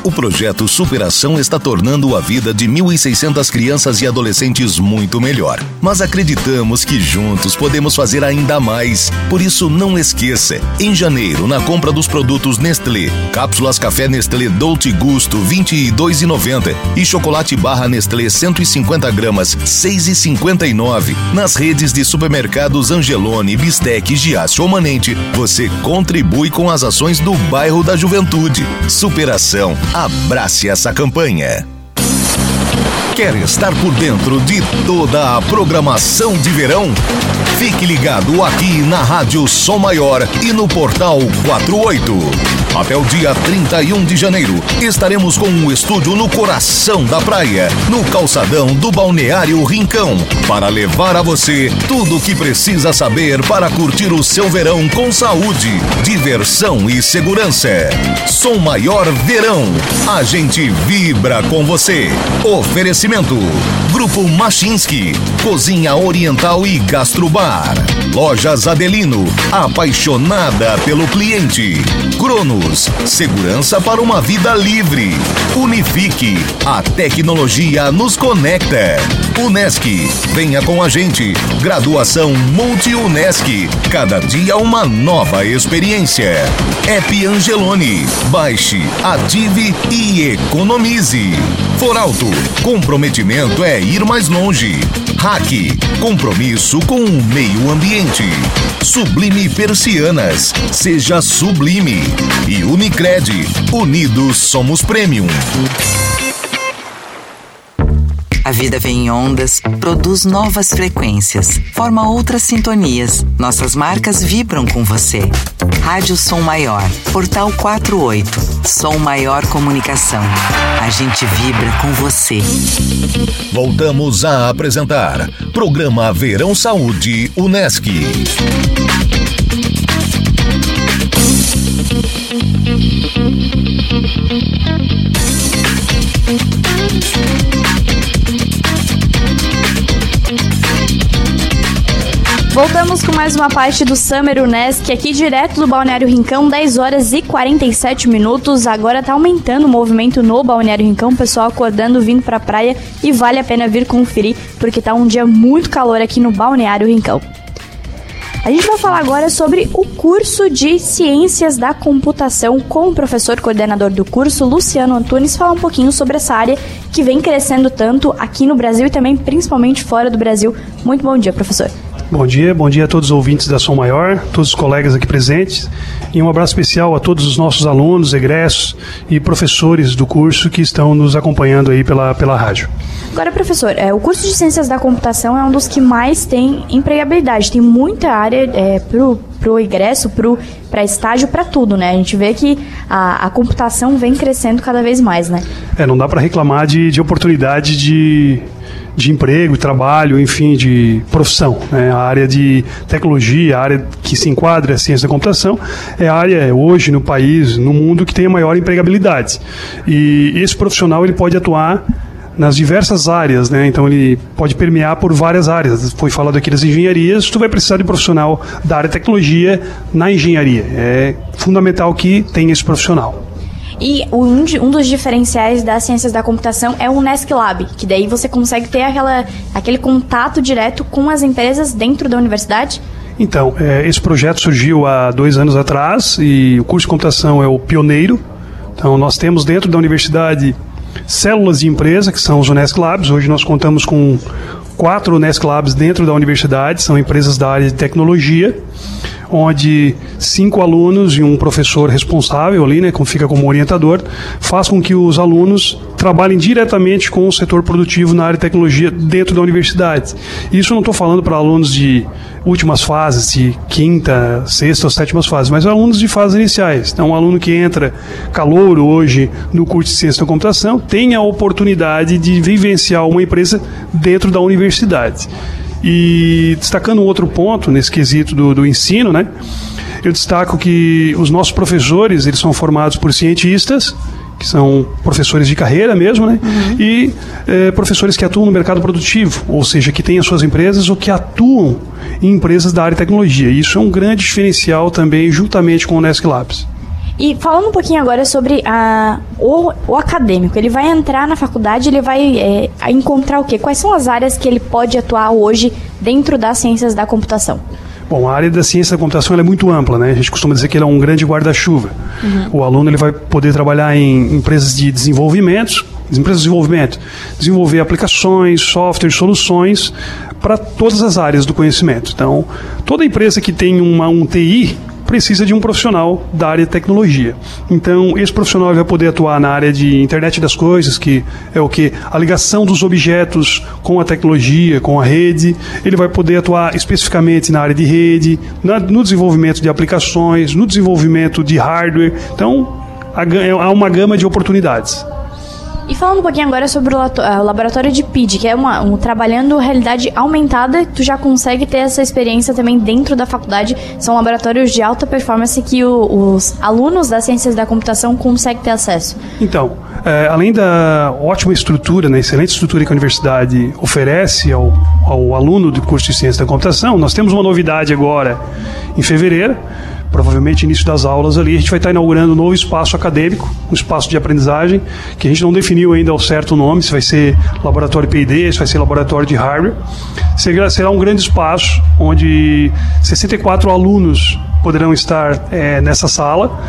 O projeto Superação está tornando a vida de 1.600 crianças e adolescentes muito melhor. Mas acreditamos que juntos podemos fazer ainda mais. Por isso, não esqueça: em janeiro, na compra dos produtos Nestlé, cápsulas café Nestlé Dolce Gusto R$ 22,90 e chocolate barra Nestlé 150 gramas R$ 6,59. Nas redes de supermercados Angelone, Bistec, Giasse ou Manente, você contribui com as ações do bairro da Juventude. Superação Abrace essa campanha. Quer estar por dentro de toda a programação de verão? Fique ligado aqui na Rádio Som Maior e no Portal 48. Até o dia 31 de janeiro, estaremos com um estúdio no coração da praia, no calçadão do Balneário Rincão, para levar a você tudo o que precisa saber para curtir o seu verão com saúde, diversão e segurança. Som Maior Verão. A gente vibra com você. Oferecimento Grupo Machinski, Cozinha Oriental e Gastrobar. Lojas Adelino, apaixonada pelo cliente. Cronos, segurança para uma vida livre. Unifique, a tecnologia nos conecta. Unesc, venha com a gente. Graduação Multi-Unesc, cada dia uma nova experiência. App Angelone, baixe, ative e economize. Foralto, comprometimento é ir mais longe. Hack, compromisso com o meio ambiente. Sublime Persianas, seja sublime. E Unicred, unidos somos premium. Vida vem em ondas, produz novas frequências, forma outras sintonias. Nossas marcas vibram com você. Rádio Som Maior, Portal 48. Som Maior Comunicação. A gente vibra com você. Voltamos a apresentar Programa Verão Saúde Unesc. Voltamos com mais uma parte do Summer Unesc, aqui direto do Balneário Rincão, 10 horas e 47 minutos. Agora tá aumentando o movimento no Balneário Rincão, pessoal acordando, vindo pra praia e vale a pena vir conferir, porque tá um dia muito calor aqui no Balneário Rincão. A gente vai falar agora sobre o curso de Ciências da Computação com o professor coordenador do curso, Luciano Antunes, falar um pouquinho sobre essa área que vem crescendo tanto aqui no Brasil e também principalmente fora do Brasil. Muito bom dia, professor. Bom dia, bom dia a todos os ouvintes da Som Maior, todos os colegas aqui presentes e um abraço especial a todos os nossos alunos, egressos e professores do curso que estão nos acompanhando aí pela, pela rádio. Agora, professor, é, o curso de Ciências da Computação é um dos que mais tem empregabilidade, tem muita área é, pro pro ingresso, para estágio, para tudo, né? A gente vê que a, a computação vem crescendo cada vez mais, né? É, não dá para reclamar de, de oportunidade de, de emprego, trabalho, enfim, de profissão. Né? A área de tecnologia, a área que se enquadra a ciência da computação, é a área hoje no país, no mundo, que tem a maior empregabilidade. E esse profissional ele pode atuar nas diversas áreas, né? Então ele pode permear por várias áreas. Foi falado aqui das engenharias, tu vai precisar de profissional da área de tecnologia na engenharia. É fundamental que tenha esse profissional. E um, um, dos diferenciais das ciências da computação é o Nesc Lab, que daí você consegue ter aquela, aquele contato direto com as empresas dentro da universidade. Então, é, esse projeto surgiu há dois anos atrás e o curso de computação é o pioneiro. Então, nós temos dentro da universidade células de empresa, que são os Unesc Labs. Hoje nós contamos com quatro Unesc Labs dentro da universidade, são empresas da área de tecnologia onde cinco alunos e um professor responsável ali, né, fica como orientador, faz com que os alunos trabalhem diretamente com o setor produtivo na área de tecnologia dentro da universidade. Isso eu não estou falando para alunos de últimas fases, de quinta, sexta ou sétimas fases, mas alunos de fases iniciais. Então, um aluno que entra calouro hoje no curso de ciência da computação tem a oportunidade de vivenciar uma empresa dentro da universidade. E destacando um outro ponto nesse quesito do, do ensino, né? Eu destaco que os nossos professores, eles são formados por cientistas, que são professores de carreira mesmo, né? Uhum. E é, professores que atuam no mercado produtivo, ou seja, que têm as suas empresas ou que atuam em empresas da área de tecnologia. Isso é um grande diferencial também, juntamente com o Nesc Labs. E falando um pouquinho agora sobre a, o, o acadêmico, ele vai entrar na faculdade, ele vai é, encontrar o quê? Quais são as áreas que ele pode atuar hoje dentro das ciências da computação? Bom, a área da ciência da computação é muito ampla, né? A gente costuma dizer que ele é um grande guarda-chuva. Uhum. O aluno ele vai poder trabalhar em empresas de desenvolvimento, empresas de desenvolvimento, desenvolver aplicações, softwares, soluções para todas as áreas do conhecimento. Então, toda empresa que tem uma, um TI precisa de um profissional da área de tecnologia. Então, esse profissional vai poder atuar na área de internet das coisas, que é o que? A ligação dos objetos com a tecnologia, com a rede. Ele vai poder atuar especificamente na área de rede, no desenvolvimento de aplicações, no desenvolvimento de hardware. Então, há uma gama de oportunidades. E falando um pouquinho agora sobre o, uh, laboratório de PID, que é uma, um, trabalhando realidade aumentada, tu já consegue ter essa experiência também dentro da faculdade. São laboratórios de alta performance que o, os alunos das ciências da computação conseguem ter acesso. Então, é, além da ótima estrutura, né, excelente estrutura que a universidade oferece ao, ao aluno do curso de ciência da computação, nós temos uma novidade agora em fevereiro provavelmente início das aulas ali, a gente vai estar inaugurando um novo espaço acadêmico, um espaço de aprendizagem, que a gente não definiu ainda ao certo nome, se vai ser laboratório P&D, se vai ser laboratório de hardware. Será um grande espaço onde 64 alunos poderão estar é, nessa sala,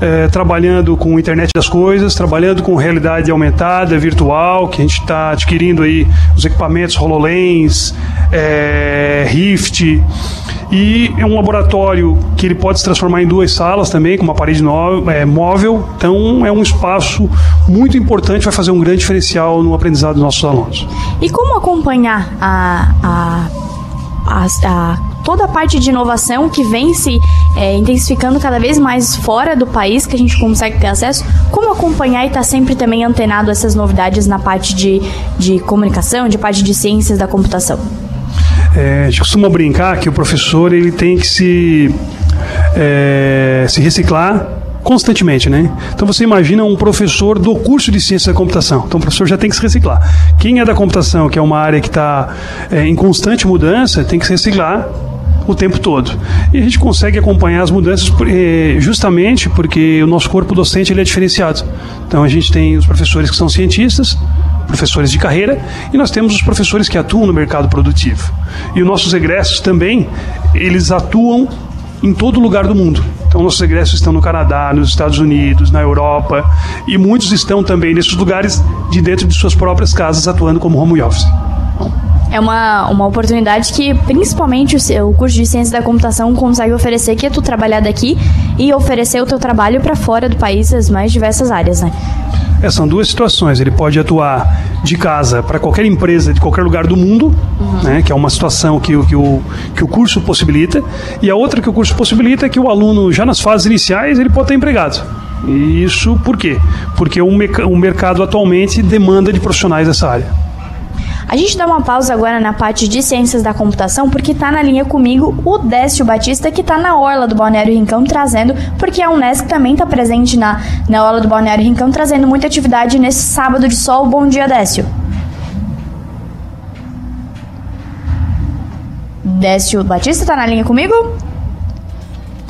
é, trabalhando com internet das coisas, trabalhando com realidade aumentada, virtual, que a gente está adquirindo aí os equipamentos HoloLens, é, Rift, e é um laboratório que ele pode se transformar em duas salas também, com uma parede no, é, móvel. Então é um espaço muito importante, vai fazer um grande diferencial no aprendizado dos nossos alunos. E como acompanhar a, a, a, a toda a parte de inovação que vem se é, intensificando cada vez mais fora do país, que a gente consegue ter acesso, como acompanhar e estar tá sempre também antenado a essas novidades na parte de, de comunicação, de parte de ciências da computação? É, a gente costuma brincar que o professor ele tem que se, é, se reciclar constantemente, né? Então você imagina um professor do curso de ciência da computação. Então o professor já tem que se reciclar. Quem é da computação, que é uma área que está é, em constante mudança, tem que se reciclar o tempo todo. E a gente consegue acompanhar as mudanças é, justamente porque o nosso corpo docente ele é diferenciado. Então a gente tem os professores que são cientistas, professores de carreira, e nós temos os professores que atuam no mercado produtivo. E os nossos egressos também, eles atuam em todo lugar do mundo. Então, nossos egressos estão no Canadá, nos Estados Unidos, na Europa, e muitos estão também nesses lugares de dentro de suas próprias casas, atuando como home office. É uma, uma oportunidade que, principalmente, o, o curso de Ciência da Computação consegue oferecer, que é tu trabalhar daqui e oferecer o teu trabalho para fora do país, as mais diversas áreas, né? É, são duas situações. Ele pode atuar de casa para qualquer empresa de qualquer lugar do mundo, uhum. né, que é uma situação que, que, o, que o curso possibilita, e a outra que o curso possibilita é que o aluno, já nas fases iniciais, ele pode estar empregado. E isso por quê? Porque o, o mercado atualmente demanda de profissionais dessa área. A gente dá uma pausa agora na parte de ciências da computação, porque tá na linha comigo o Décio Batista, que tá na Orla do Balneário Rincão trazendo, porque a Unesc também tá presente na, na Orla do Balneário Rincão, trazendo muita atividade nesse sábado de sol. Bom dia, Décio. Décio Batista tá na linha comigo?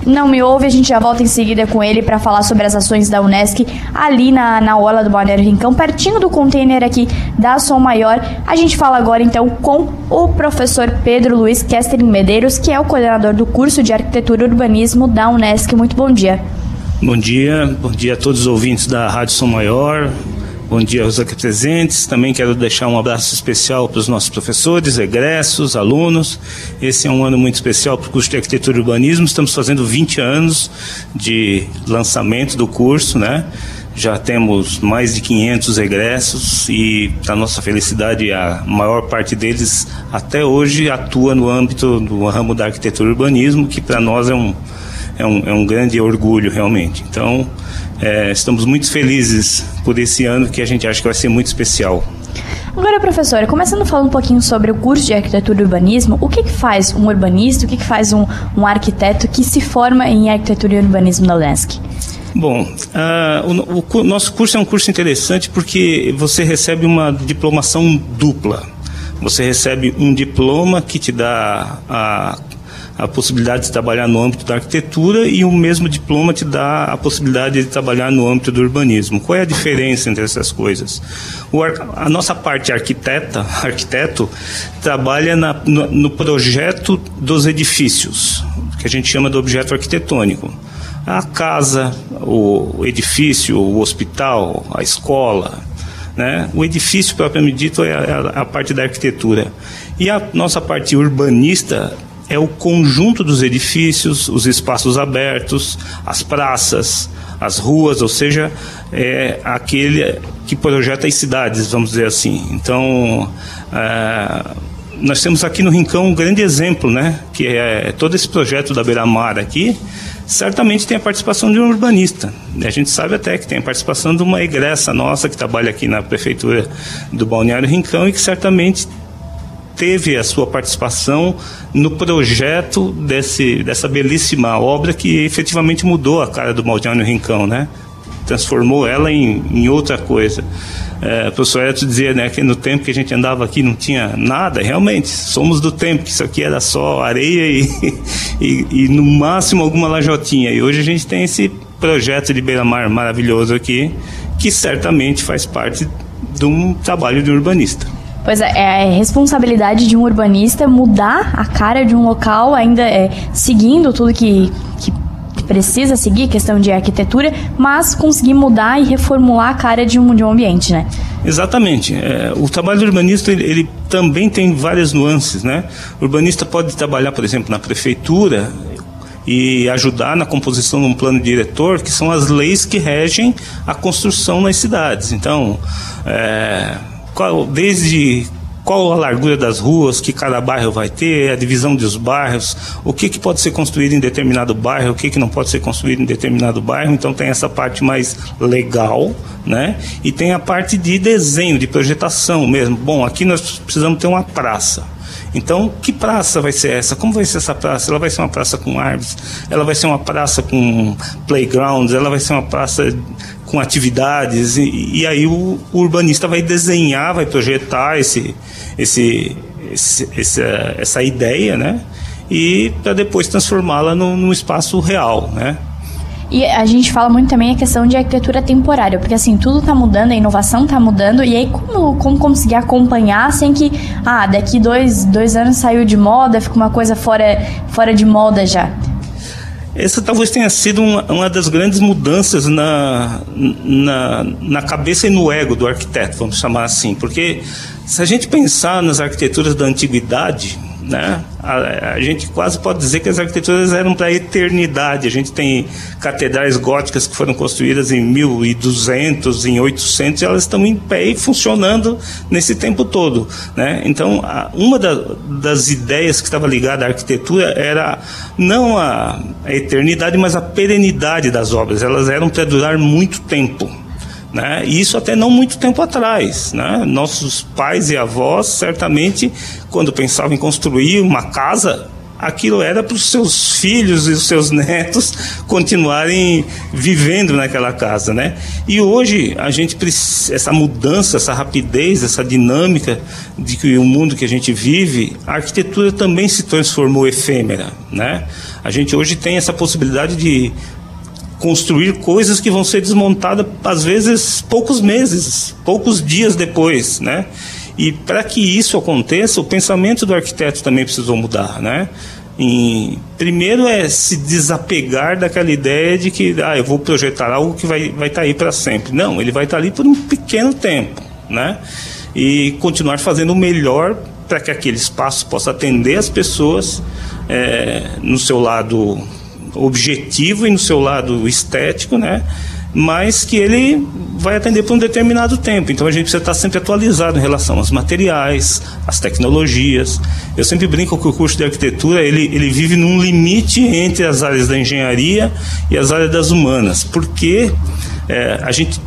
Não me ouve, a gente já volta em seguida com ele para falar sobre as ações da Unesc ali na, na Ola do Balneário Rincão, pertinho do container aqui da Som Maior. A gente fala agora então com o professor Pedro Luiz Kestrin Medeiros, que é o coordenador do curso de Arquitetura e Urbanismo da Unesc. Muito bom dia. Bom dia, bom dia a todos os ouvintes da Rádio Som Maior. Bom dia aos aqui presentes. Também quero deixar um abraço especial para os nossos professores, egressos, alunos. Esse é um ano muito especial para o curso de Arquitetura e Urbanismo. Estamos fazendo 20 anos de lançamento do curso, né? Já temos mais de 500 egressos e, para nossa felicidade, a maior parte deles até hoje atua no âmbito do ramo da arquitetura e urbanismo, que para nós é um, é, um, é um grande orgulho realmente. Então, é, estamos muito felizes por esse ano que a gente acha que vai ser muito especial. Agora, professora, começando falando um pouquinho sobre o curso de arquitetura e urbanismo, o que, que faz um urbanista, o que, que faz um, um arquiteto que se forma em arquitetura e urbanismo na UNESC? Bom, uh, o, o, nosso curso é um curso interessante porque você recebe uma diplomação dupla. Você recebe um diploma que te dá a a possibilidade de trabalhar no âmbito da arquitetura e o mesmo diploma te dá a possibilidade de trabalhar no âmbito do urbanismo. Qual é a diferença entre essas coisas? O, a nossa parte arquiteta, arquiteto, trabalha na, no, no projeto dos edifícios, que a gente chama de objeto arquitetônico. A casa, o edifício, o hospital, a escola, né? O edifício propriamente dito é a, a, parte da arquitetura. E a nossa parte urbanista é o conjunto dos edifícios, os espaços abertos, as praças, as ruas, ou seja, é aquele que projeta as cidades, vamos dizer assim. Então, é, nós temos aqui no Rincão um grande exemplo, né? Que é todo esse projeto da Beira-Mar aqui, certamente tem a participação de um urbanista. A gente sabe até que tem a participação de uma egressa nossa que trabalha aqui na prefeitura do Balneário Rincão e que certamente teve a sua participação no projeto desse, dessa belíssima obra que efetivamente mudou a cara do Balneário Rincão, né? Transformou ela em, em outra coisa. É, o professor Eto dizia né, que no tempo que a gente andava aqui não tinha nada, realmente, somos do tempo que isso aqui era só areia e, e, e no máximo alguma lajotinha. E hoje a gente tem esse projeto de beira-mar maravilhoso aqui, que certamente faz parte de um trabalho de urbanista. Pois é, é responsabilidade de um urbanista mudar a cara de um local, ainda é, seguindo tudo que, que precisa seguir, questão de arquitetura, mas conseguir mudar e reformular a cara de um, de um ambiente, né? Exatamente. É, o trabalho do urbanista ele, ele, também tem várias nuances, né? O urbanista pode trabalhar, por exemplo, na prefeitura e ajudar na composição de um plano diretor, que são as leis que regem a construção nas cidades. Então, é, qual, desde qual a largura das ruas que cada bairro vai ter, a divisão dos bairros, o que, que pode ser construído em determinado bairro, o que, que não pode ser construído em determinado bairro. Então tem essa parte mais legal, né? E tem a parte de desenho, de projetação mesmo. Bom, aqui nós precisamos ter uma praça. Então, que praça vai ser essa? Como vai ser essa praça? Ela vai ser uma praça com árvores? Ela vai ser uma praça com playgrounds? Ela vai ser uma praça com atividades? E, e aí o, o, urbanista vai desenhar, vai projetar esse, esse, esse essa, essa ideia, né? E para depois transformá-la num, num espaço real, né? E a gente fala muito também a questão de arquitetura temporária, porque assim, tudo está mudando, a inovação está mudando, e aí como, como conseguir acompanhar sem que, ah, daqui dois, dois anos saiu de moda, fica uma coisa fora, fora de moda já? Essa talvez tenha sido uma, uma das grandes mudanças na, na, na cabeça e no ego do arquiteto, vamos chamar assim, porque se a gente pensar nas arquiteturas da antiguidade, né? A, a, gente quase pode dizer que as arquiteturas eram para a eternidade. A gente tem catedrais góticas que foram construídas em 1200, em 800, e elas estão em pé e funcionando nesse tempo todo. Né? Então, a, uma da, das ideias que estava ligada à arquitetura era não a, a eternidade, mas a perenidade das obras. Elas eram para durar muito tempo. Né? Isso até não muito tempo atrás. Né? Nossos pais e avós, certamente, quando pensavam em construir uma casa, aquilo era para os seus filhos e os seus netos continuarem vivendo naquela casa, né? E hoje a gente essa mudança, essa rapidez, essa dinâmica de que o mundo que a gente vive, a arquitetura também se transformou efêmera, né? A gente hoje tem essa possibilidade de construir coisas que vão ser desmontadas às vezes poucos meses, poucos dias depois, né? E para que isso aconteça, o pensamento do arquiteto também precisou mudar, né? em primeiro é se desapegar daquela ideia de que ah, eu vou projetar algo que vai vai estar tá aí para sempre. Não, ele vai estar tá ali por um pequeno tempo, né? E continuar fazendo o melhor para que aquele espaço possa atender as pessoas é, no seu lado objetivo e no seu lado estético, né? mas que ele vai atender por um determinado tempo. Então a gente precisa estar sempre atualizado em relação aos materiais, às tecnologias. Eu sempre brinco que o curso de arquitetura ele, ele vive num limite entre as áreas da engenharia e as áreas das humanas, porque é, a gente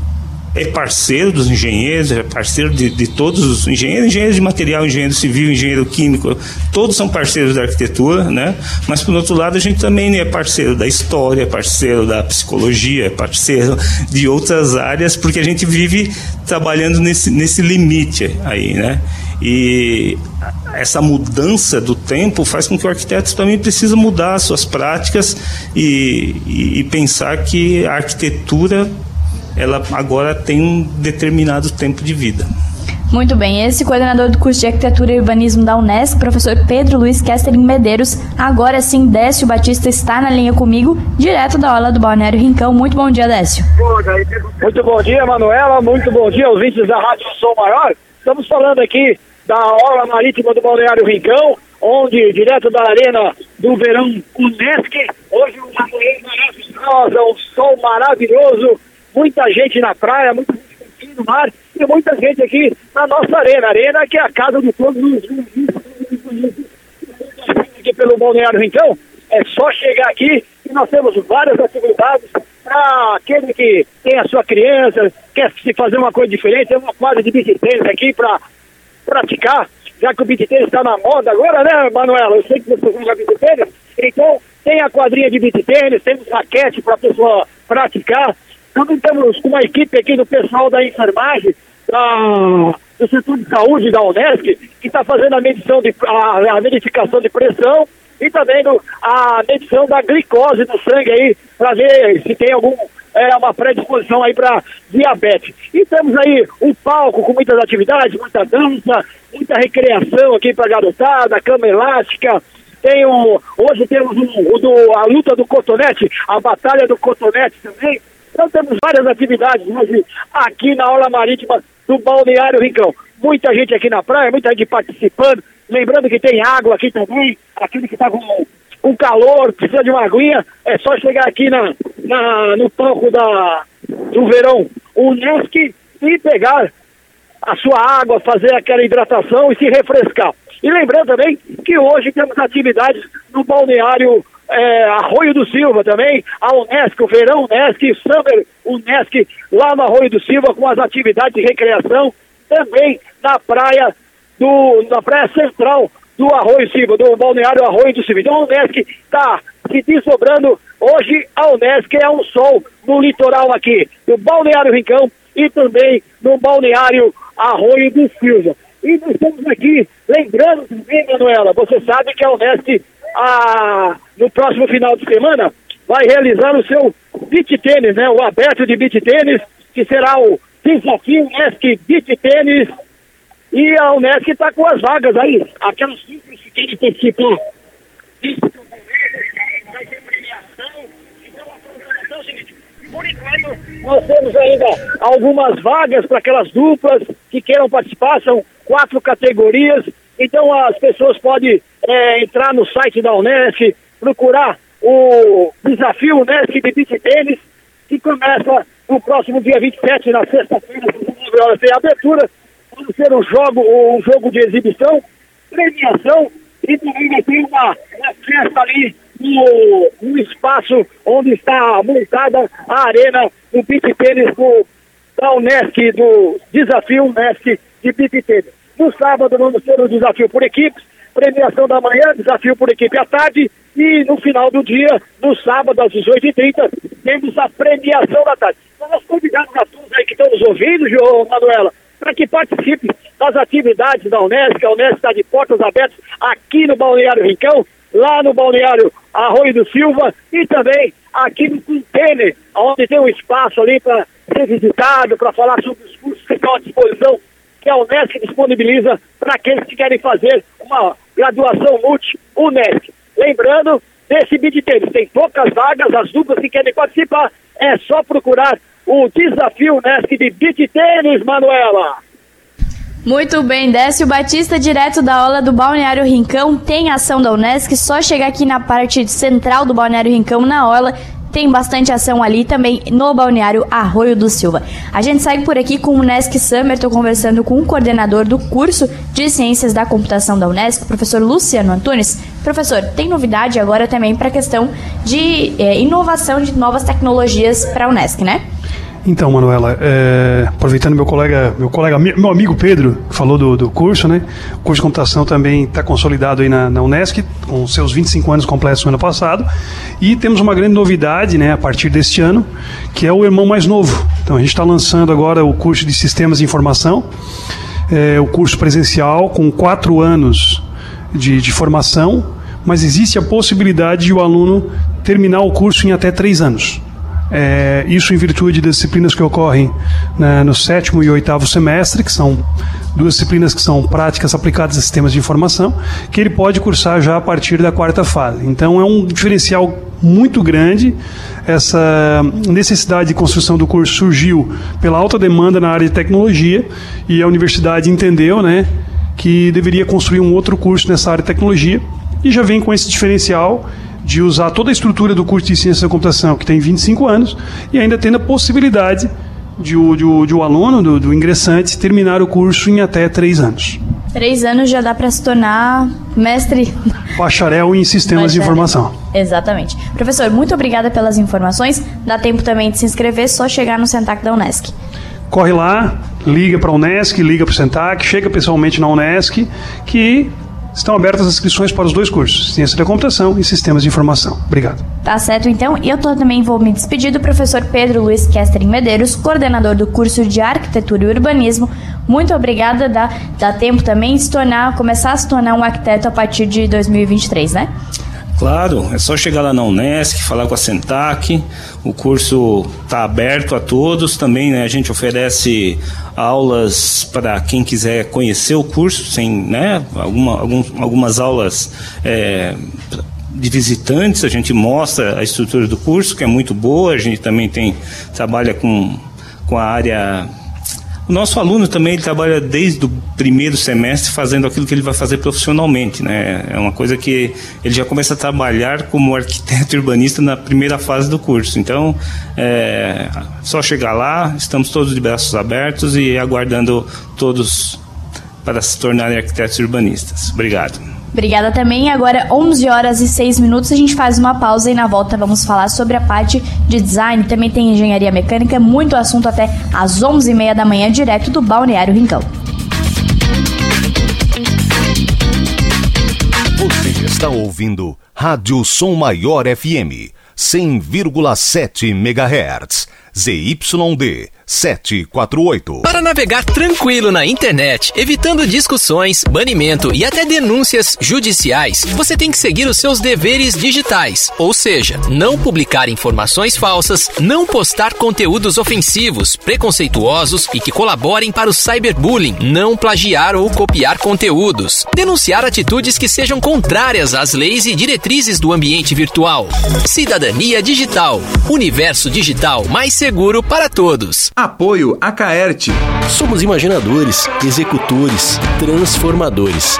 é parceiro dos engenheiros, é parceiro de, de todos os engenheiros, engenheiro de material, engenheiro civil, engenheiro químico, todos são parceiros da arquitetura, né? Mas por outro lado a gente também é parceiro da história, é parceiro da psicologia, é parceiro de outras áreas, porque a gente vive trabalhando nesse, nesse limite aí, né? E essa mudança do tempo faz com que o arquiteto também precisa mudar suas práticas e, e, e pensar que a arquitetura ela agora tem um determinado tempo de vida. Muito bem, esse coordenador do curso de Arquitetura e Urbanismo da Unesco, professor Pedro Luiz Kesterin Medeiros, agora sim, Décio Batista está na linha comigo, direto da aula do Balneário Rincão. Muito bom dia, Décio. Muito bom dia, Manuela, muito bom dia, ouvintes da Rádio Som Maior. Estamos falando aqui da aula marítima do Balneário Rincão, onde, direto da arena do verão Unesc, hoje uma manhã maravilhosa, um sol maravilhoso, muita gente na praia, muita gente no mar e muita gente aqui na nossa arena. Arena que é a casa de todos os aqui pelo Balneário Rincão. É só chegar aqui e nós temos várias atividades para aquele que tem a sua criança, quer se fazer uma coisa diferente, tem uma quadra de tênis aqui para praticar, já que o beach tênis está na moda agora, né, Manuela? Eu sei que você joga beach tênis, então tem a quadrinha de beach tênis, temos raquete para a pessoa praticar, também estamos com uma equipe aqui do pessoal da enfermagem, da, do setor de saúde da Unesc, que está fazendo a medição de a, a, verificação de pressão e também do, a medição da glicose no sangue aí, para ver se tem algum é, uma predisposição aí para diabetes. E temos aí um palco com muitas atividades, muita dança, muita recreação aqui para garotada, cama elástica. Tem um, hoje temos um, do, a luta do cotonete, a batalha do cotonete também. Então temos várias atividades hoje aqui na aula marítima do Balneário Rincão. Muita gente aqui na praia, muita gente participando. Lembrando que tem água aqui também, aquele que está com, com calor, precisa de uma aguinha, é só chegar aqui na, na, no palco da, do verão Unesc e pegar a sua água, fazer aquela hidratação e se refrescar. E lembrando também que hoje temos atividades no balneário é, Arroio do Silva também, a Unesc, o Verão Unesc, Summer Unesc, lá no Arroio do Silva, com as atividades de recreação, também na praia do, na praia central do Arroio Silva, do balneário Arroio do Silva. Então a Unesc está se desdobrando. Hoje a Unesc é um sol no litoral aqui, do balneário Rincão e também no balneário Arroio do Silva. E nós estamos aqui, lembrando também, Manuela, você sabe que a Unesc a, no próximo final de semana, vai realizar o seu beat tênis, né? O aberto de beat tênis, que será o desafio Unesc Beat Tênis. E a Unesc está com as vagas aí, aquelas cinco que querem participar. Vai ter premiação. Então a é o seguinte, por enquanto, nós temos ainda algumas vagas para aquelas duplas que queiram participar, são quatro categorias. Então as pessoas podem é, entrar no site da Unesp, procurar o desafio Unesp de Beach Tênis, que começa no próximo dia 27, na sexta-feira, às 9 horas, tem abertura. Vai ser um jogo, um jogo de exibição, premiação e também vai ter uma, uma festa ali no, no, espaço onde está montada a arena do beat tênis da Unesc, do desafio Unesc de beat tênis. No sábado vamos ter um desafio por equipes, premiação da manhã, desafio por equipe à tarde e no final do dia, no sábado às 18h30, temos a premiação da tarde. Então nós convidamos a todos aí que estão nos ouvindo, João Manuela, para que participe das atividades da Unesco. A Unesco está de portas abertas aqui no Balneário Rincão, lá no Balneário Arroio do Silva e também aqui no Container, onde tem um espaço ali para ser visitado, para falar sobre os cursos que estão à disposição que a Unesc disponibiliza para aqueles que querem fazer uma graduação multi-Unesc. Lembrando, desse beat tênis, tem poucas vagas, as duplas que querem participar, é só procurar o desafio Nesc de beat tênis, Manuela. Muito bem, Décio Batista, direto da aula do Balneário Rincão, tem ação da Unesc, só chegar aqui na parte central do Balneário Rincão, na aula, tem bastante ação ali também no Balneário Arroio do Silva. A gente segue por aqui com o Unesc Summer, estou conversando com o coordenador do curso de Ciências da Computação da Unesc, professor Luciano Antunes. Professor, tem novidade agora também para a questão de é, inovação de novas tecnologias para a Unesc, né? Então, Manuela, é, aproveitando meu colega, meu colega, meu amigo Pedro, que falou do, do curso, né? O curso de computação também está consolidado aí na, na Unesc, com seus 25 anos completos no ano passado. E temos uma grande novidade, né, a partir deste ano, que é o irmão mais novo. Então, a gente está lançando agora o curso de Sistemas de Informação, é, o curso presencial com quatro anos de, de formação, mas existe a possibilidade de o aluno terminar o curso em até três anos. É, isso em virtude das disciplinas que ocorrem né, no sétimo e oitavo semestre, que são duas disciplinas que são práticas aplicadas a sistemas de informação, que ele pode cursar já a partir da quarta fase. Então é um diferencial muito grande. Essa necessidade de construção do curso surgiu pela alta demanda na área de tecnologia e a universidade entendeu, né, que deveria construir um outro curso nessa área de tecnologia e já vem com esse diferencial de usar toda a estrutura do curso de Ciência da Computação, que tem 25 anos, e ainda tendo a possibilidade de o, de o, de o aluno, do, do, ingressante, terminar o curso em até três anos. Três anos já dá para se tornar mestre. Bacharel em sistemas Bacharel. de informação. Exatamente. Professor, muito obrigada pelas informações. Dá tempo também de se inscrever, só chegar no Sentac da Unesc. Corre lá, liga para a Unesc, liga para o Sentac, chega pessoalmente na Unesc, que Estão abertas as inscrições para os dois cursos, Ciência da Computação e Sistemas de Informação. Obrigado. Tá certo, então. E eu também vou me despedir do professor Pedro Luiz Kestrin Medeiros, coordenador do curso de Arquitetura e Urbanismo. Muito obrigada. Dá, dá tempo também de se tornar, começar a se tornar um arquiteto a partir de 2023, né? Claro, é só chegar lá na Unesc, falar com a Sentac. O curso está aberto a todos. Também né, a gente oferece aulas para quem quiser conhecer o curso, sem, né, alguma, alguns, algumas aulas é, de visitantes. A gente mostra a estrutura do curso, que é muito boa. A gente também tem trabalha com, com a área o nosso aluno também ele trabalha desde o primeiro semestre fazendo aquilo que ele vai fazer profissionalmente, né? É uma coisa que ele já começa a trabalhar como arquiteto urbanista na primeira fase do curso. Então, é só chegar lá, estamos todos de braços abertos e aguardando todos para se tornarem arquitetos urbanistas. Obrigado. Obrigada também. Agora, 11 horas e 6 minutos, a gente faz uma pausa e na volta vamos falar sobre a parte de design. Também tem engenharia mecânica, muito assunto até às 11h30 da manhã, direto do Balneário Rincão. Você está ouvindo Rádio Som Maior FM, 100,7 MHz, ZYD 748. Para navegar tranquilo na internet, evitando discussões, banimento e até denúncias judiciais, você tem que seguir os seus deveres digitais, ou seja, não publicar informações falsas, não postar conteúdos ofensivos, preconceituosos e que colaborem para o cyberbullying, não plagiar ou copiar conteúdos, denunciar atitudes que sejam contrárias às leis e diretrizes do ambiente virtual. Cidadania digital, universo digital mais seguro para todos. Apoio a Caerte. Somos imaginadores, executores, transformadores.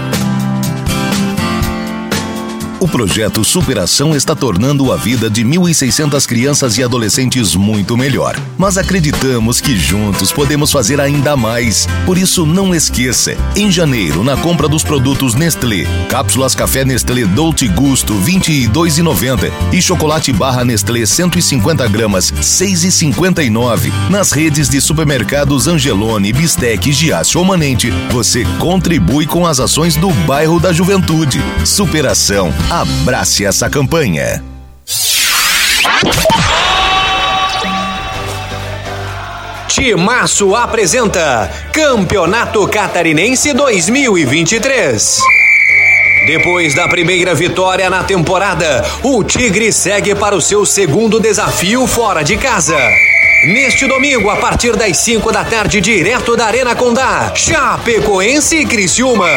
O projeto Superação está tornando a vida de 1.600 crianças e adolescentes muito melhor. Mas acreditamos que juntos podemos fazer ainda mais. Por isso, não esqueça: em janeiro, na compra dos produtos Nestlé, cápsulas café Nestlé Dolce Gusto R$ 22,90 e chocolate barra Nestlé 150 gramas R$ 6,59. Nas redes de supermercados Angelone, Bistec, Giasse ou Manente, você contribui com as ações do bairro da Juventude. Superação Abrace essa campanha. Timaço apresenta Campeonato Catarinense 2023. Depois da primeira vitória na temporada, o Tigre segue para o seu segundo desafio fora de casa. Neste domingo, a partir das 5 da tarde, direto da Arena Condá, Chapecoense e Criciúma.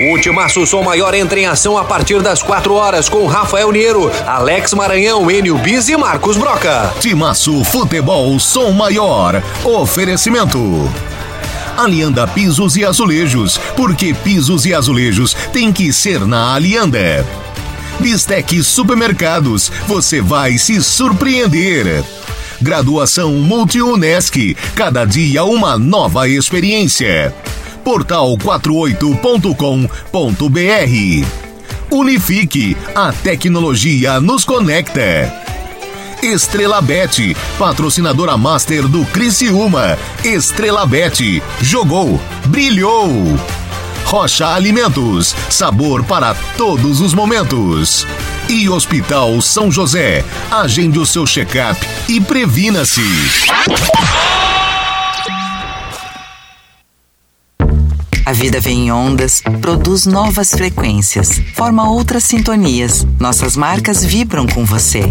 O Timaço Som Maior entra em ação a partir das 4 horas com Rafael Niero, Alex Maranhão, Enio Bis e Marcos Broca. Timaço Futebol Som Maior. Oferecimento. Alianda Pisos e Azulejos, porque pisos e azulejos tem que ser na Alianda. Bistec Supermercados, você vai se surpreender. Graduação Multi-UNESC, cada dia uma nova experiência. Portal 48.com.br. Unifique, a tecnologia nos conecta. Estrela Bet, patrocinadora master do Criciúma. Estrela Bet, jogou, brilhou. Rocha Alimentos, sabor para todos os momentos. E Hospital São José, agende o seu check-up e previna-se. A vida vem em ondas, produz novas frequências, forma outras sintonias. Nossas marcas vibram com você.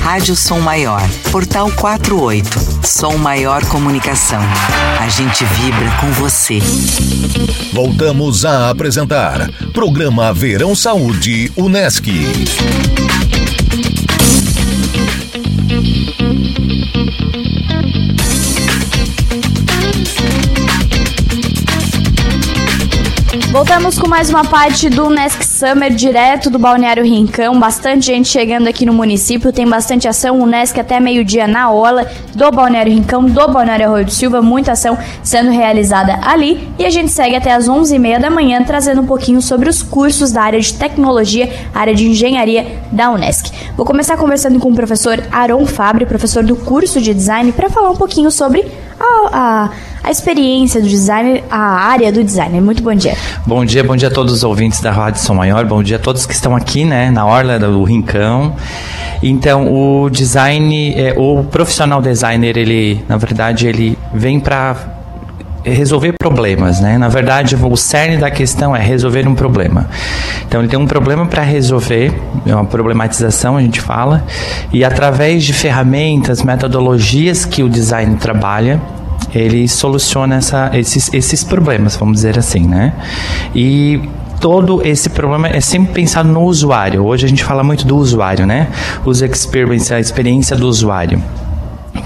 Rádio Som Maior, Portal 48, Som Maior Comunicação. A gente vibra com você. Voltamos a apresentar Programa Verão Saúde Unesc. Voltamos com mais uma parte do Nesc Summer, direto do Balneário Rincão. Bastante gente chegando aqui no município, tem bastante ação. O Nesc até meio-dia na orla do Balneário Rincão, do Balneário Arroio do Silva. Muita ação sendo realizada ali. E a gente segue até as 11h30 da manhã, trazendo um pouquinho sobre os cursos da área de tecnologia, área de engenharia da Unesc. Vou começar conversando com o professor Aron Fabre, professor do curso de design, para falar um pouquinho sobre a, a, a experiência do designer, a área do designer. Muito bom dia. Bom dia, bom dia a todos os ouvintes da Rádio São Maior, bom dia a todos que estão aqui, né, na Orla do Rincão. Então, o design, é, o profissional designer, ele, na verdade, ele vem para resolver problemas, né? Na verdade, o cerne da questão é resolver um problema. Então, ele tem um problema para resolver, é uma problematização, a gente fala, e através de ferramentas, metodologias que o design trabalha, ele soluciona essa, esses, esses problemas, vamos dizer assim, né? E todo esse problema é sempre pensado no usuário. Hoje a gente fala muito do usuário, né? User experience, a experiência do usuário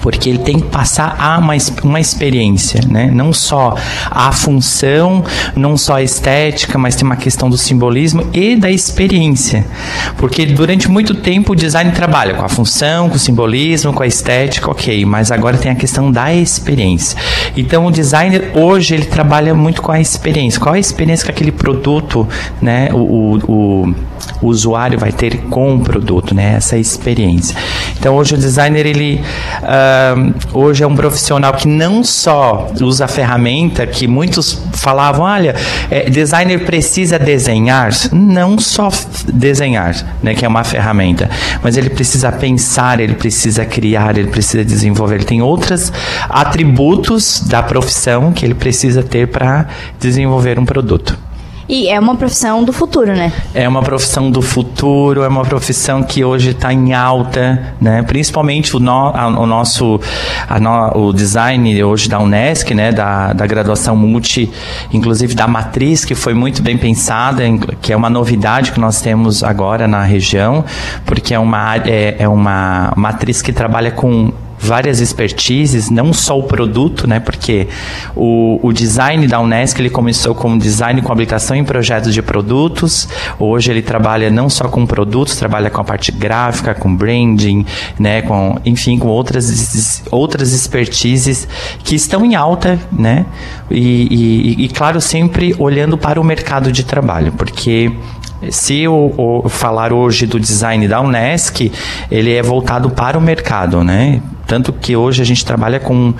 porque ele tem que passar a uma, uma experiência, né? Não só a função, não só a estética, mas tem uma questão do simbolismo e da experiência. Porque durante muito tempo o design trabalha com a função, com o simbolismo, com a estética, ok, mas agora tem a questão da experiência. Então o designer hoje ele trabalha muito com a experiência. Qual a experiência que aquele produto, né? o, o, o o usuário vai ter com o produto, né? Essa experiência. Então hoje o designer ele uh, hoje é um profissional que não só usa a ferramenta que muitos falavam, olha, é, designer precisa desenhar, não só desenhar, né? Que é uma ferramenta, mas ele precisa pensar, ele precisa criar, ele precisa desenvolver, ele tem outros atributos da profissão que ele precisa ter para desenvolver um produto. E é uma profissão do futuro, né? É uma profissão do futuro, é uma profissão que hoje está em alta, né? Principalmente o, no, a, o nosso a no, o design hoje da Unesc, né? Da, da graduação multi, inclusive da matriz, que foi muito bem pensada, que é uma novidade que nós temos agora na região, porque é uma, é, é uma matriz que trabalha com várias expertises, não só o produto, né? Porque o, o design da Unesc ele começou como design com habilitação em projetos de produtos. Hoje ele trabalha não só com produtos, trabalha com a parte gráfica, com branding, né? Com, enfim, com outras outras expertises que estão em alta, né? E, e, e claro, sempre olhando para o mercado de trabalho, porque se eu, falar hoje do design da Unesc, ele é voltado para o mercado, né? Tanto que hoje a gente trabalha com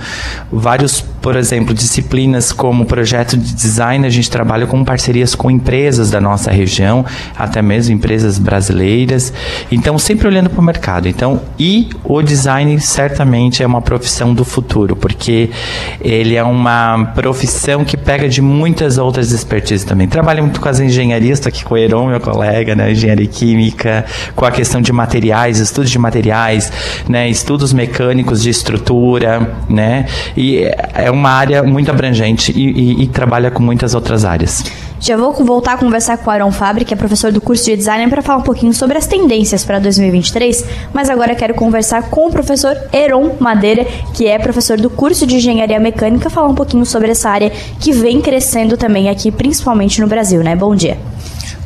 vários por exemplo, disciplinas como projeto de design, a gente trabalha com parcerias com empresas da nossa região, até mesmo empresas brasileiras. Então, sempre olhando para o mercado. Então, e o design certamente é uma profissão do futuro, porque ele é uma profissão que pega de muitas outras expertises também. Trabalha muito com as engenharias, estou aqui com o Heron, meu colega, né, engenharia química, com a questão de materiais, estudos de materiais, né, estudos mecânicos de estrutura, né, e é uma área muito abrangente e, e, e trabalha com muitas outras áreas. Já vou voltar a conversar com o Aaron Fabre, que é professor do curso de design, para falar um pouquinho sobre as tendências para 2023, mas agora quero conversar com o professor Heron Madeira, que é professor do curso de engenharia mecânica, falar um pouquinho sobre essa área que vem crescendo também aqui, principalmente no Brasil, né? Bom dia.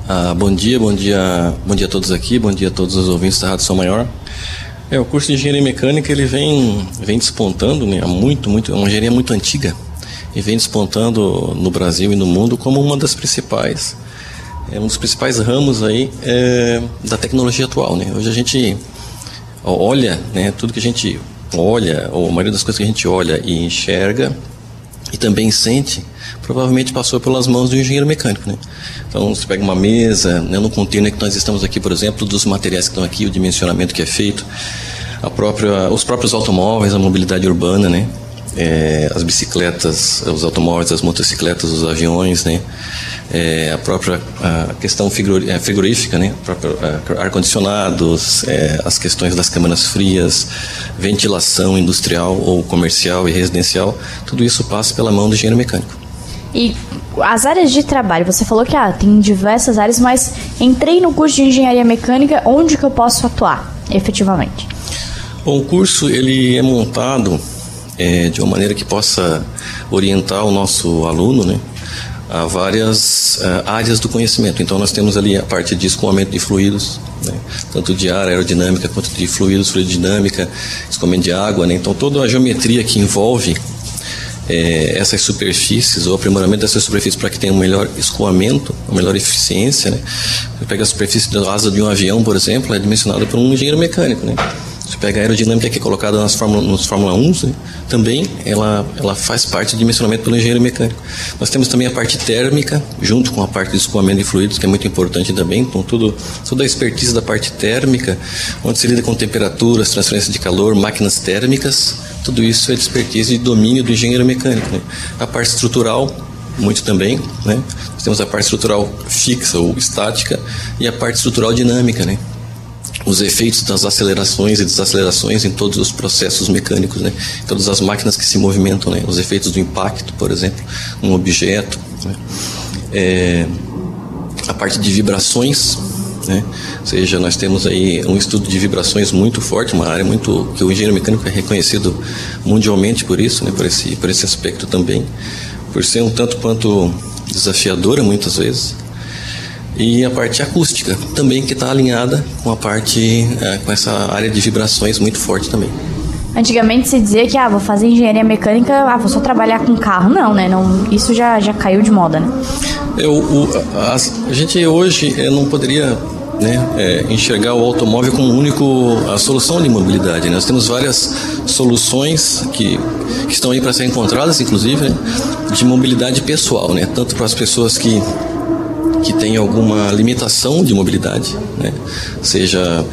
Ah, bom dia, bom dia, bom dia a todos aqui, bom dia a todos os ouvintes da Rádio São Maior. É, o curso de engenharia mecânica ele vem, vem despontando, né, muito, muito, é uma engenharia muito antiga e vem despontando no Brasil e no mundo como uma das principais, é um dos principais ramos aí é, da tecnologia atual, né. Hoje a gente olha, né, tudo que a gente olha, ou a maioria das coisas que a gente olha e enxerga e também sente, provavelmente passou pelas mãos do engenheiro mecânico, né? Então, você pega uma mesa, né, no container que nós estamos aqui, por exemplo, dos materiais que estão aqui, o dimensionamento que é feito, a própria, os próprios automóveis, a mobilidade urbana, né? É, as bicicletas, os automóveis, as motocicletas, os aviões, né? É, a própria a questão é, frigorífica, né? ar-condicionados, é, as questões das câmaras frias, ventilação industrial ou comercial e residencial, tudo isso passa pela mão do engenheiro mecânico. E as áreas de trabalho, você falou que ah, tem diversas áreas, mas entrei no curso de engenharia mecânica, onde que eu posso atuar, efetivamente? Bom, o curso ele é montado é, de uma maneira que possa orientar o nosso aluno, né, a várias uh, áreas do conhecimento. Então nós temos ali a parte de escoamento de fluidos, né, tanto de ar, aerodinâmica, quanto de fluidos, fluidodinâmica, escoamento de água. Né, então toda a geometria que envolve é, essas superfícies, o aprimoramento dessas superfícies para que tenha um melhor escoamento, uma melhor eficiência. Né? Você pega a superfície da asa de um avião, por exemplo, é dimensionada por um engenheiro mecânico. Né? Você pega a aerodinâmica que é colocada nas Fórmula, nos Fórmula 1, né? também ela, ela faz parte do dimensionamento pelo engenheiro mecânico. Nós temos também a parte térmica, junto com a parte de escoamento de fluidos, que é muito importante também, com tudo, toda a expertise da parte térmica, onde se lida com temperaturas, transferência de calor, máquinas térmicas, tudo isso é de expertise e domínio do engenheiro mecânico. Né? A parte estrutural, muito também, né? Nós temos a parte estrutural fixa ou estática e a parte estrutural dinâmica, né? Os efeitos das acelerações e desacelerações em todos os processos mecânicos, né? Todas as máquinas que se movimentam, né? Os efeitos do impacto, por exemplo, um objeto, né? é, a parte de vibrações, né? Ou seja, nós temos aí um estudo de vibrações muito forte, uma área muito que o engenheiro mecânico é reconhecido mundialmente por isso, né? Por esse por esse aspecto também, por ser um tanto quanto desafiadora muitas vezes. E a parte acústica também que está alinhada com a parte é, com essa área de vibrações muito forte também. Antigamente se dizia que ah, vou fazer engenharia mecânica, ah, vou só trabalhar com carro. Não, né? Não, isso já, já caiu de moda, né? Eu, o, a, a, gente hoje é, não poderia né, é, enxergar o automóvel como único a solução de mobilidade. Né? Nós temos várias soluções que, que estão aí para ser encontradas, inclusive, né, de mobilidade pessoal, né? tanto para as pessoas que que têm alguma limitação de mobilidade, né? seja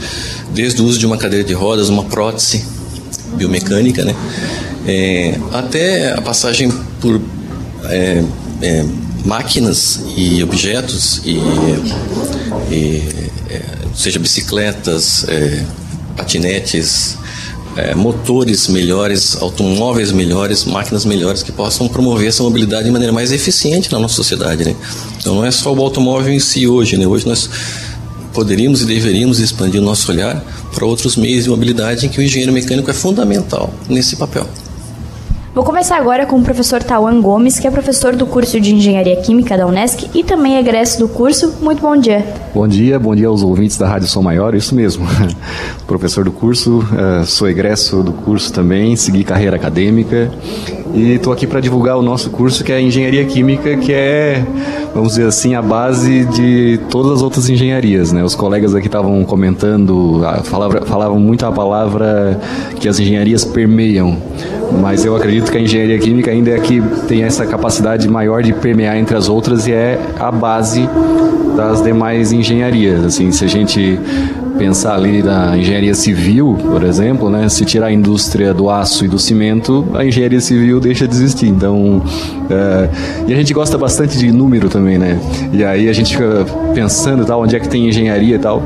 desde o uso de uma cadeira de rodas, uma prótese biomecânica, né? É, até a passagem por é, é, máquinas e objetos e, e é, seja bicicletas, é, patinetes, é, motores melhores, automóveis melhores, máquinas melhores que possam promover essa mobilidade de maneira mais eficiente na nossa sociedade. Né? Então não é só o automóvel em si hoje. Né? Hoje nós poderíamos e deveríamos expandir o nosso olhar para outros meios de mobilidade em que o engenheiro mecânico é fundamental nesse papel. Vou começar agora com o professor Tawan Gomes, que é professor do curso de Engenharia Química da Unesc e também egresso do curso. Muito bom dia. Bom dia, bom dia aos ouvintes da Rádio Som Maior, isso mesmo. professor do curso, uh, sou egresso do curso também, segui carreira acadêmica e estou aqui para divulgar o nosso curso que é Engenharia Química, que é vamos dizer assim, a base de todas as outras engenharias, né? Os colegas aqui estavam comentando, falavam, falavam muito a palavra que as engenharias permeiam, mas eu acredito que a engenharia química ainda é que tem essa capacidade maior de permear entre as outras e é a base das demais engenharias. Assim, se a gente pensar ali na engenharia civil, por exemplo, né? Se tirar a indústria do aço e do cimento, a engenharia civil deixa de existir. Então, é, e a gente gosta bastante de número também, né? E aí a gente fica pensando, tal, onde é que tem engenharia e tal.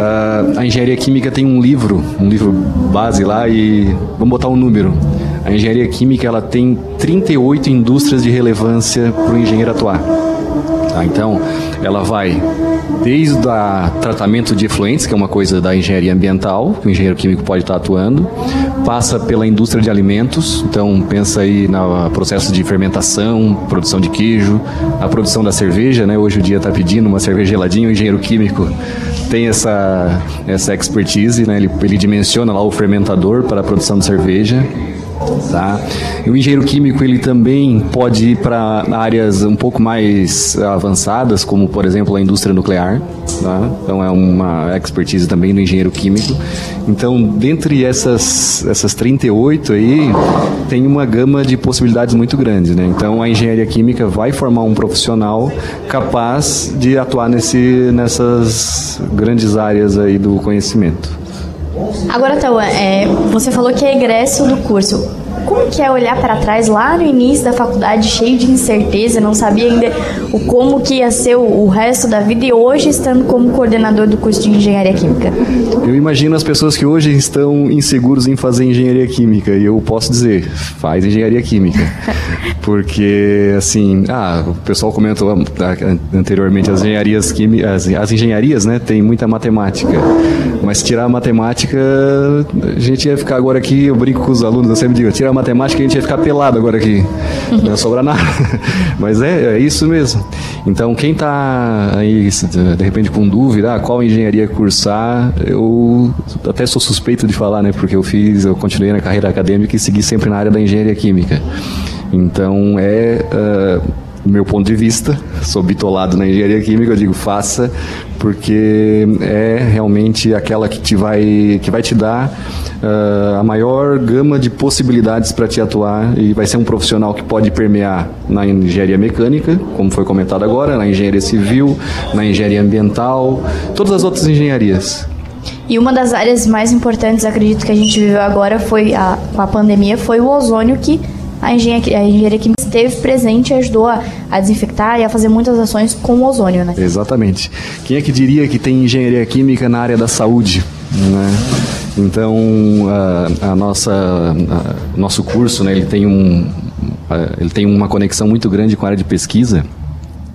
Uh, a engenharia química tem um livro, um livro base lá e vamos botar um número. A engenharia química ela tem 38 indústrias de relevância para o engenheiro atuar. Tá? Então, ela vai desde o tratamento de efluentes, que é uma coisa da engenharia ambiental, que o engenheiro químico pode estar atuando, passa pela indústria de alimentos, então pensa aí no processo de fermentação, produção de queijo, a produção da cerveja, né? Hoje o dia está pedindo uma cerveja geladinha, o engenheiro químico tem essa, essa expertise, né? Ele, ele dimensiona lá o fermentador para a produção de cerveja. Tá? E o engenheiro químico ele também pode ir para áreas um pouco mais avançadas, como por exemplo a indústria nuclear. Tá? Então é uma expertise também do engenheiro químico. Então, dentre essas, essas 38 aí, tem uma gama de possibilidades muito grande. Né? Então, a engenharia química vai formar um profissional capaz de atuar nesse, nessas grandes áreas aí do conhecimento. Agora, Tauan, é, você falou que é egresso do curso. Como que é olhar para trás lá no início da faculdade, cheio de incerteza, não sabia ainda o como que ia ser o, o resto da vida e hoje estando como coordenador do curso de engenharia química? Eu imagino as pessoas que hoje estão inseguros em fazer engenharia química e eu posso dizer, faz engenharia química. Porque assim, ah, o pessoal comentou anteriormente as engenharias químicas, as, as engenharias, né, tem muita matemática. Mas tirar a matemática, a gente ia ficar agora aqui, eu brinco com os alunos, eu sempre digo, tirar matemática a gente ia ficar pelado agora aqui. Não ia sobrar nada. Mas é, é isso mesmo. Então, quem está aí, de repente, com dúvida, ah, qual engenharia cursar, eu até sou suspeito de falar, né? Porque eu fiz, eu continuei na carreira acadêmica e segui sempre na área da engenharia química. Então, é. Uh, meu ponto de vista, sou bitolado na engenharia química, eu digo faça, porque é realmente aquela que te vai, que vai te dar uh, a maior gama de possibilidades para te atuar e vai ser um profissional que pode permear na engenharia mecânica, como foi comentado agora, na engenharia civil, na engenharia ambiental, todas as outras engenharias. E uma das áreas mais importantes, acredito que a gente viveu agora foi a, a pandemia, foi o ozônio que a engenharia, a engenharia química esteve presente e ajudou a, a, desinfectar e a fazer muitas ações com o ozônio, né? Exatamente. Quem é que diria que tem engenharia química na área da saúde, né? Então, a, a nossa, a, nosso curso, né, ele tem, um, ele tem uma conexão muito grande com a área de pesquisa,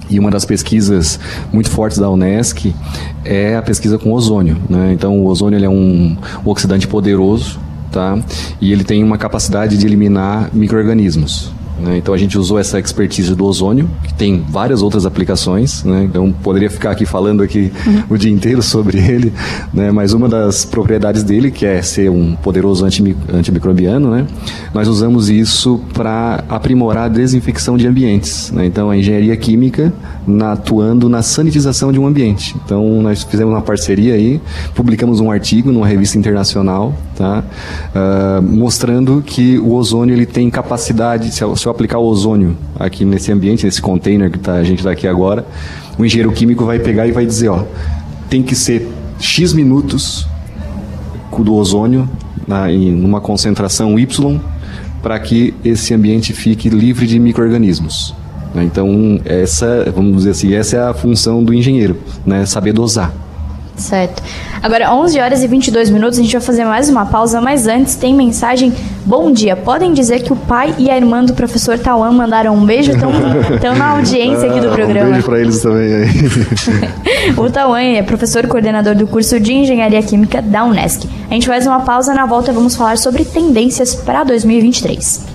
e uma das pesquisas muito fortes da Unesc é a pesquisa com ozônio. Né? Então, o ozônio é um oxidante poderoso tá? e ele tem uma capacidade de eliminar micro-organismos. Né? Então a gente usou essa expertise do ozônio, que tem várias outras aplicações, né? então poderia ficar aqui falando aqui uhum. o dia inteiro sobre ele, né? mas uma das propriedades dele, que é ser um poderoso antimicrobiano, né? nós usamos isso para aprimorar a desinfecção de ambientes. Né? Então a engenharia química na, atuando na sanitização de um ambiente. Então nós fizemos uma parceria aí, publicamos um artigo numa revista internacional, tá? Uh, mostrando que o ozônio ele tem capacidade, se eu, se eu aplicar o ozônio aqui nesse ambiente, nesse container que tá, a gente está aqui agora, o engenheiro químico vai pegar e vai dizer, ó, tem que ser x minutos do ozônio na, em uma concentração y para que esse ambiente fique livre de microrganismos. Né? Então, essa, vamos dizer assim, essa é a função do engenheiro, né? saber dosar. Certo. Agora, 11 horas e 22 minutos, a gente vai fazer mais uma pausa, mas antes tem mensagem. Bom dia. Podem dizer que o pai e a irmã do professor Tauan mandaram um beijo? Estão na audiência aqui do programa. Um beijo para eles também aí. o Tauan é professor coordenador do curso de Engenharia Química da Unesc. A gente faz uma pausa, na volta vamos falar sobre tendências para 2023.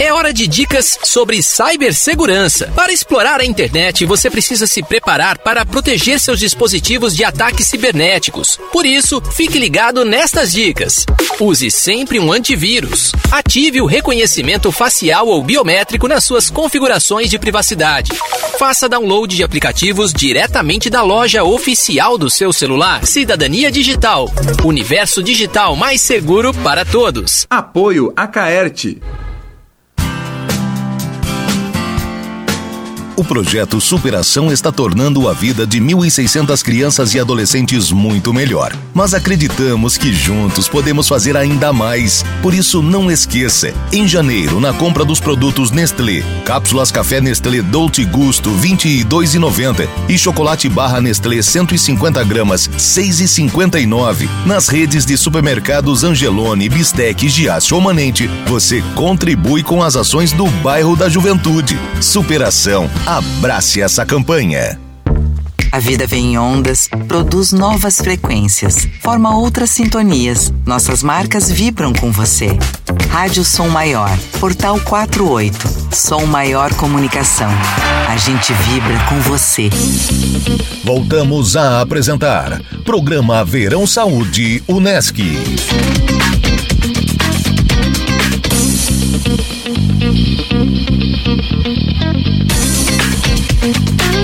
É hora de dicas sobre cibersegurança. Para explorar a internet, você precisa se preparar para proteger seus dispositivos de ataques cibernéticos. Por isso, fique ligado nestas dicas. Use sempre um antivírus. Ative o reconhecimento facial ou biométrico nas suas configurações de privacidade. Faça download de aplicativos diretamente da loja oficial do seu celular. Cidadania Digital. Universo digital mais seguro para todos. Apoio a Caerte. O projeto Superação está tornando a vida de 1.600 crianças e adolescentes muito melhor. Mas acreditamos que juntos podemos fazer ainda mais. Por isso, não esqueça: em janeiro, na compra dos produtos Nestlé, cápsulas café Nestlé Dolce Gusto R$ 22,90 e chocolate barra Nestlé 150 gramas R$ 6,59. Nas redes de supermercados Angelone, Bistec, Giasse ou Manente, você contribui com as ações do bairro da Juventude. Superação Abrace essa campanha. A vida vem em ondas, produz novas frequências, forma outras sintonias. Nossas marcas vibram com você. Rádio Som Maior, Portal 48, Som Maior Comunicação. A gente vibra com você. Voltamos a apresentar Programa Verão Saúde Unesc.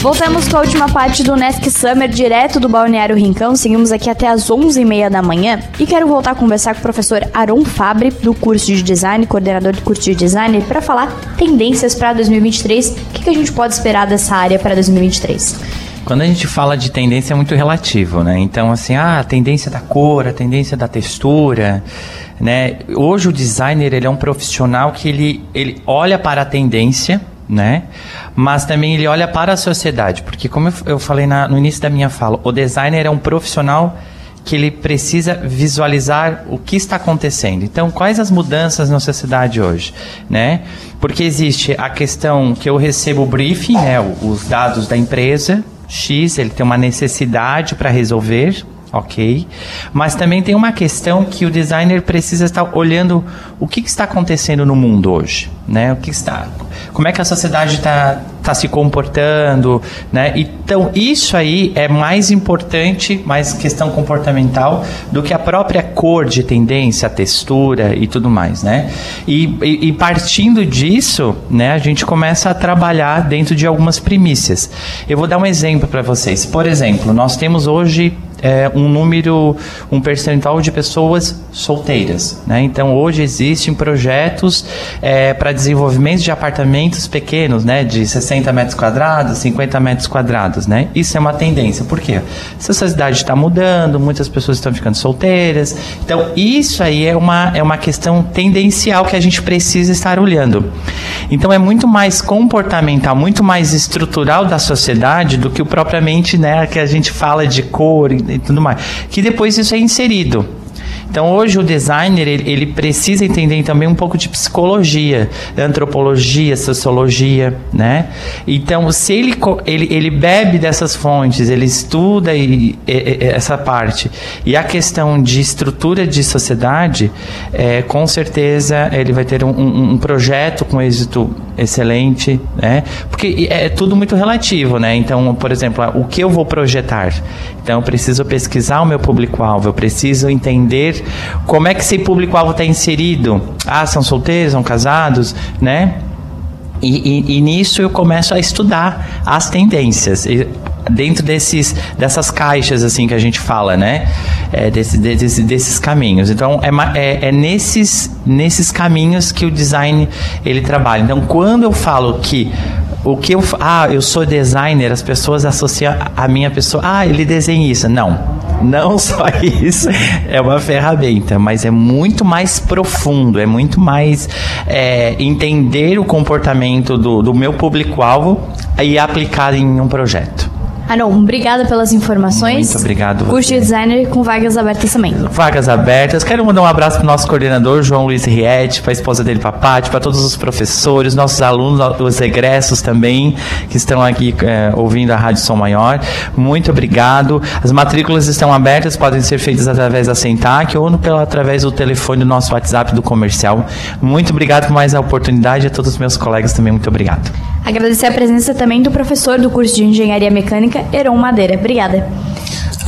Voltamos com a última parte do Nesc Summer, direto do Balneário Rincão. Seguimos aqui até as 11h30 da manhã. E quero voltar a conversar com o professor Aron Fabre, do curso de design, coordenador do curso de design, para falar tendências para 2023. O que, que a gente pode esperar dessa área para 2023? Quando a gente fala de tendência é muito relativo, né? Então, assim, ah, a tendência da cor, a tendência da textura, né? Hoje o designer, ele é um profissional que ele, ele olha para a tendência, né? Mas também ele olha para a sociedade, porque como eu falei na, no início da minha fala, o designer é um profissional que ele precisa visualizar o que está acontecendo. Então, quais as mudanças na sociedade hoje, né? Porque existe a questão que eu recebo o briefing, né, os dados da empresa X, ele tem uma necessidade para resolver, ok? Mas também tem uma questão que o designer precisa estar olhando o que, que está acontecendo no mundo hoje, né? O que está, como é que a sociedade está tá se comportando, né? Então isso aí é mais importante, mais questão comportamental do que a própria cor de tendência, textura e tudo mais, né? E, e, e partindo disso, né, a gente começa a trabalhar dentro de algumas primícias. Eu vou dar um exemplo para vocês. Por exemplo, nós temos hoje é, um número, um percentual de pessoas solteiras. Né? Então, hoje existem projetos é, para desenvolvimento de apartamentos pequenos, né? de 60 metros quadrados, 50 metros quadrados. Né? Isso é uma tendência. Por quê? A sociedade está mudando, muitas pessoas estão ficando solteiras. Então, isso aí é uma, é uma questão tendencial que a gente precisa estar olhando. Então, é muito mais comportamental, muito mais estrutural da sociedade do que o propriamente né, que a gente fala de cor e tudo mais. Que depois isso é inserido. Então hoje o designer ele, ele, precisa entender também um pouco de psicologia, antropologia, sociologia, né? Então se ele, ele, ele bebe dessas fontes, ele estuda e, e, e, essa parte e a questão de estrutura de sociedade, é, com certeza ele vai ter um, um, projeto com êxito excelente, né? Porque é tudo muito relativo, né? Então, por exemplo, o que eu vou projetar? Então, eu preciso pesquisar o meu público-alvo, eu preciso entender como é que esse público-alvo está inserido. Ah, são solteiros, são casados, né? E, e, e, nisso eu começo a estudar as tendências dentro desses dessas caixas assim que a gente fala, né? É, desse, desses, desses caminhos. Então é, é, é, nesses nesses caminhos que o design ele trabalha. Então quando eu falo que o que eu ah eu sou designer, as pessoas associam a minha pessoa ah ele desenha isso. Não, não só isso é uma ferramenta, mas é muito mais profundo, é muito mais é, entender o comportamento do, do meu público-alvo e aplicar em um projeto. Anon, obrigada pelas informações. Muito obrigado. Curso de designer com vagas abertas também. Vagas abertas. Quero mandar um abraço para o nosso coordenador, João Luiz Riete, para a esposa dele, Papati, para todos os professores, nossos alunos, os egressos também, que estão aqui é, ouvindo a Rádio Som Maior. Muito obrigado. As matrículas estão abertas, podem ser feitas através da Sentac ou no, pela, através do telefone do nosso WhatsApp do comercial. Muito obrigado por mais a oportunidade. A todos os meus colegas também, muito obrigado. Agradecer a presença também do professor do curso de Engenharia Mecânica, Heron Madeira. Obrigada.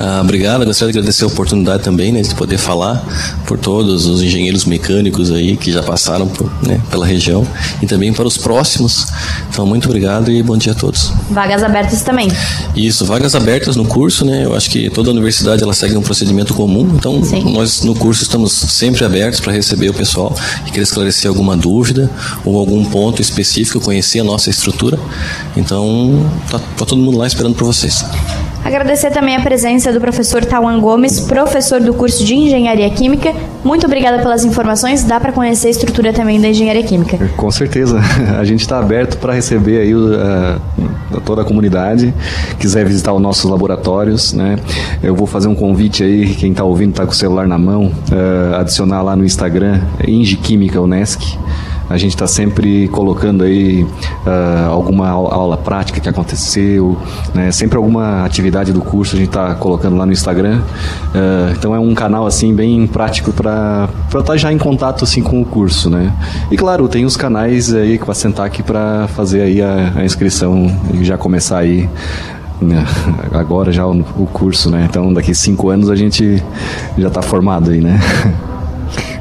Ah, obrigado, gostaria de agradecer a oportunidade também né, de poder falar por todos os engenheiros mecânicos aí que já passaram por, né, pela região e também para os próximos. Então, muito obrigado e bom dia a todos. Vagas abertas também. Isso, vagas abertas no curso, né? Eu acho que toda universidade ela segue um procedimento comum, então Sim. nós no curso estamos sempre abertos para receber o pessoal que quer esclarecer alguma dúvida ou algum ponto específico, conhecer a nossa estrutura. Então, tá, tá todo mundo lá esperando por vocês. Agradecer também a presença do professor Tawan Gomes, professor do curso de Engenharia Química. Muito obrigada pelas informações. Dá para conhecer a estrutura também da Engenharia Química. Com certeza. A gente está aberto para receber aí uh, toda a comunidade. Quiser visitar os nossos laboratórios, né? Eu vou fazer um convite aí, quem está ouvindo está com o celular na mão, uh, adicionar lá no Instagram, Engie Química Unesc. A gente está sempre colocando aí uh, alguma aula prática que aconteceu, né? sempre alguma atividade do curso a gente está colocando lá no Instagram. Uh, então é um canal assim bem prático para estar tá já em contato assim com o curso, né? E claro, tem os canais aí com a Sentac para fazer aí a, a inscrição e já começar aí né? agora já o, curso, né? Então daqui cinco anos a gente já está formado aí, né?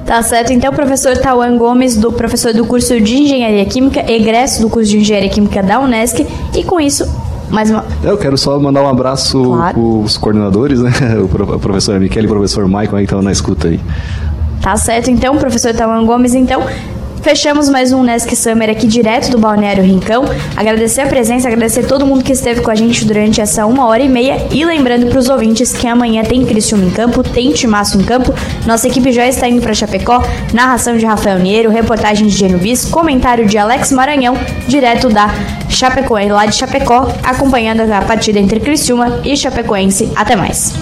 Tá certo. Então, professor Tawan Gomes, do professor do curso de Engenharia Química, egresso do curso de Engenharia Química da Unesc, e com isso mais uma... Eu quero só mandar um abraço claro. os coordenadores, né? O professor Miquel e o professor Maicon aí que estão na escuta aí. Tá certo, então, professor Tawan Gomes, então, Fechamos mais um Nesc Summer aqui direto do Balneário Rincão. Agradecer a presença, agradecer todo mundo que esteve com a gente durante essa uma hora e meia. E lembrando para os ouvintes que amanhã tem Cristiano em campo, tem Timaço em campo. Nossa equipe já está indo para Chapecó. Narração de Rafael Niero, reportagem de Geno Bis, comentário de Alex Maranhão, direto da Chapecó, lá de Chapecó, acompanhando a partida entre Criciúma e Chapecoense. Até mais.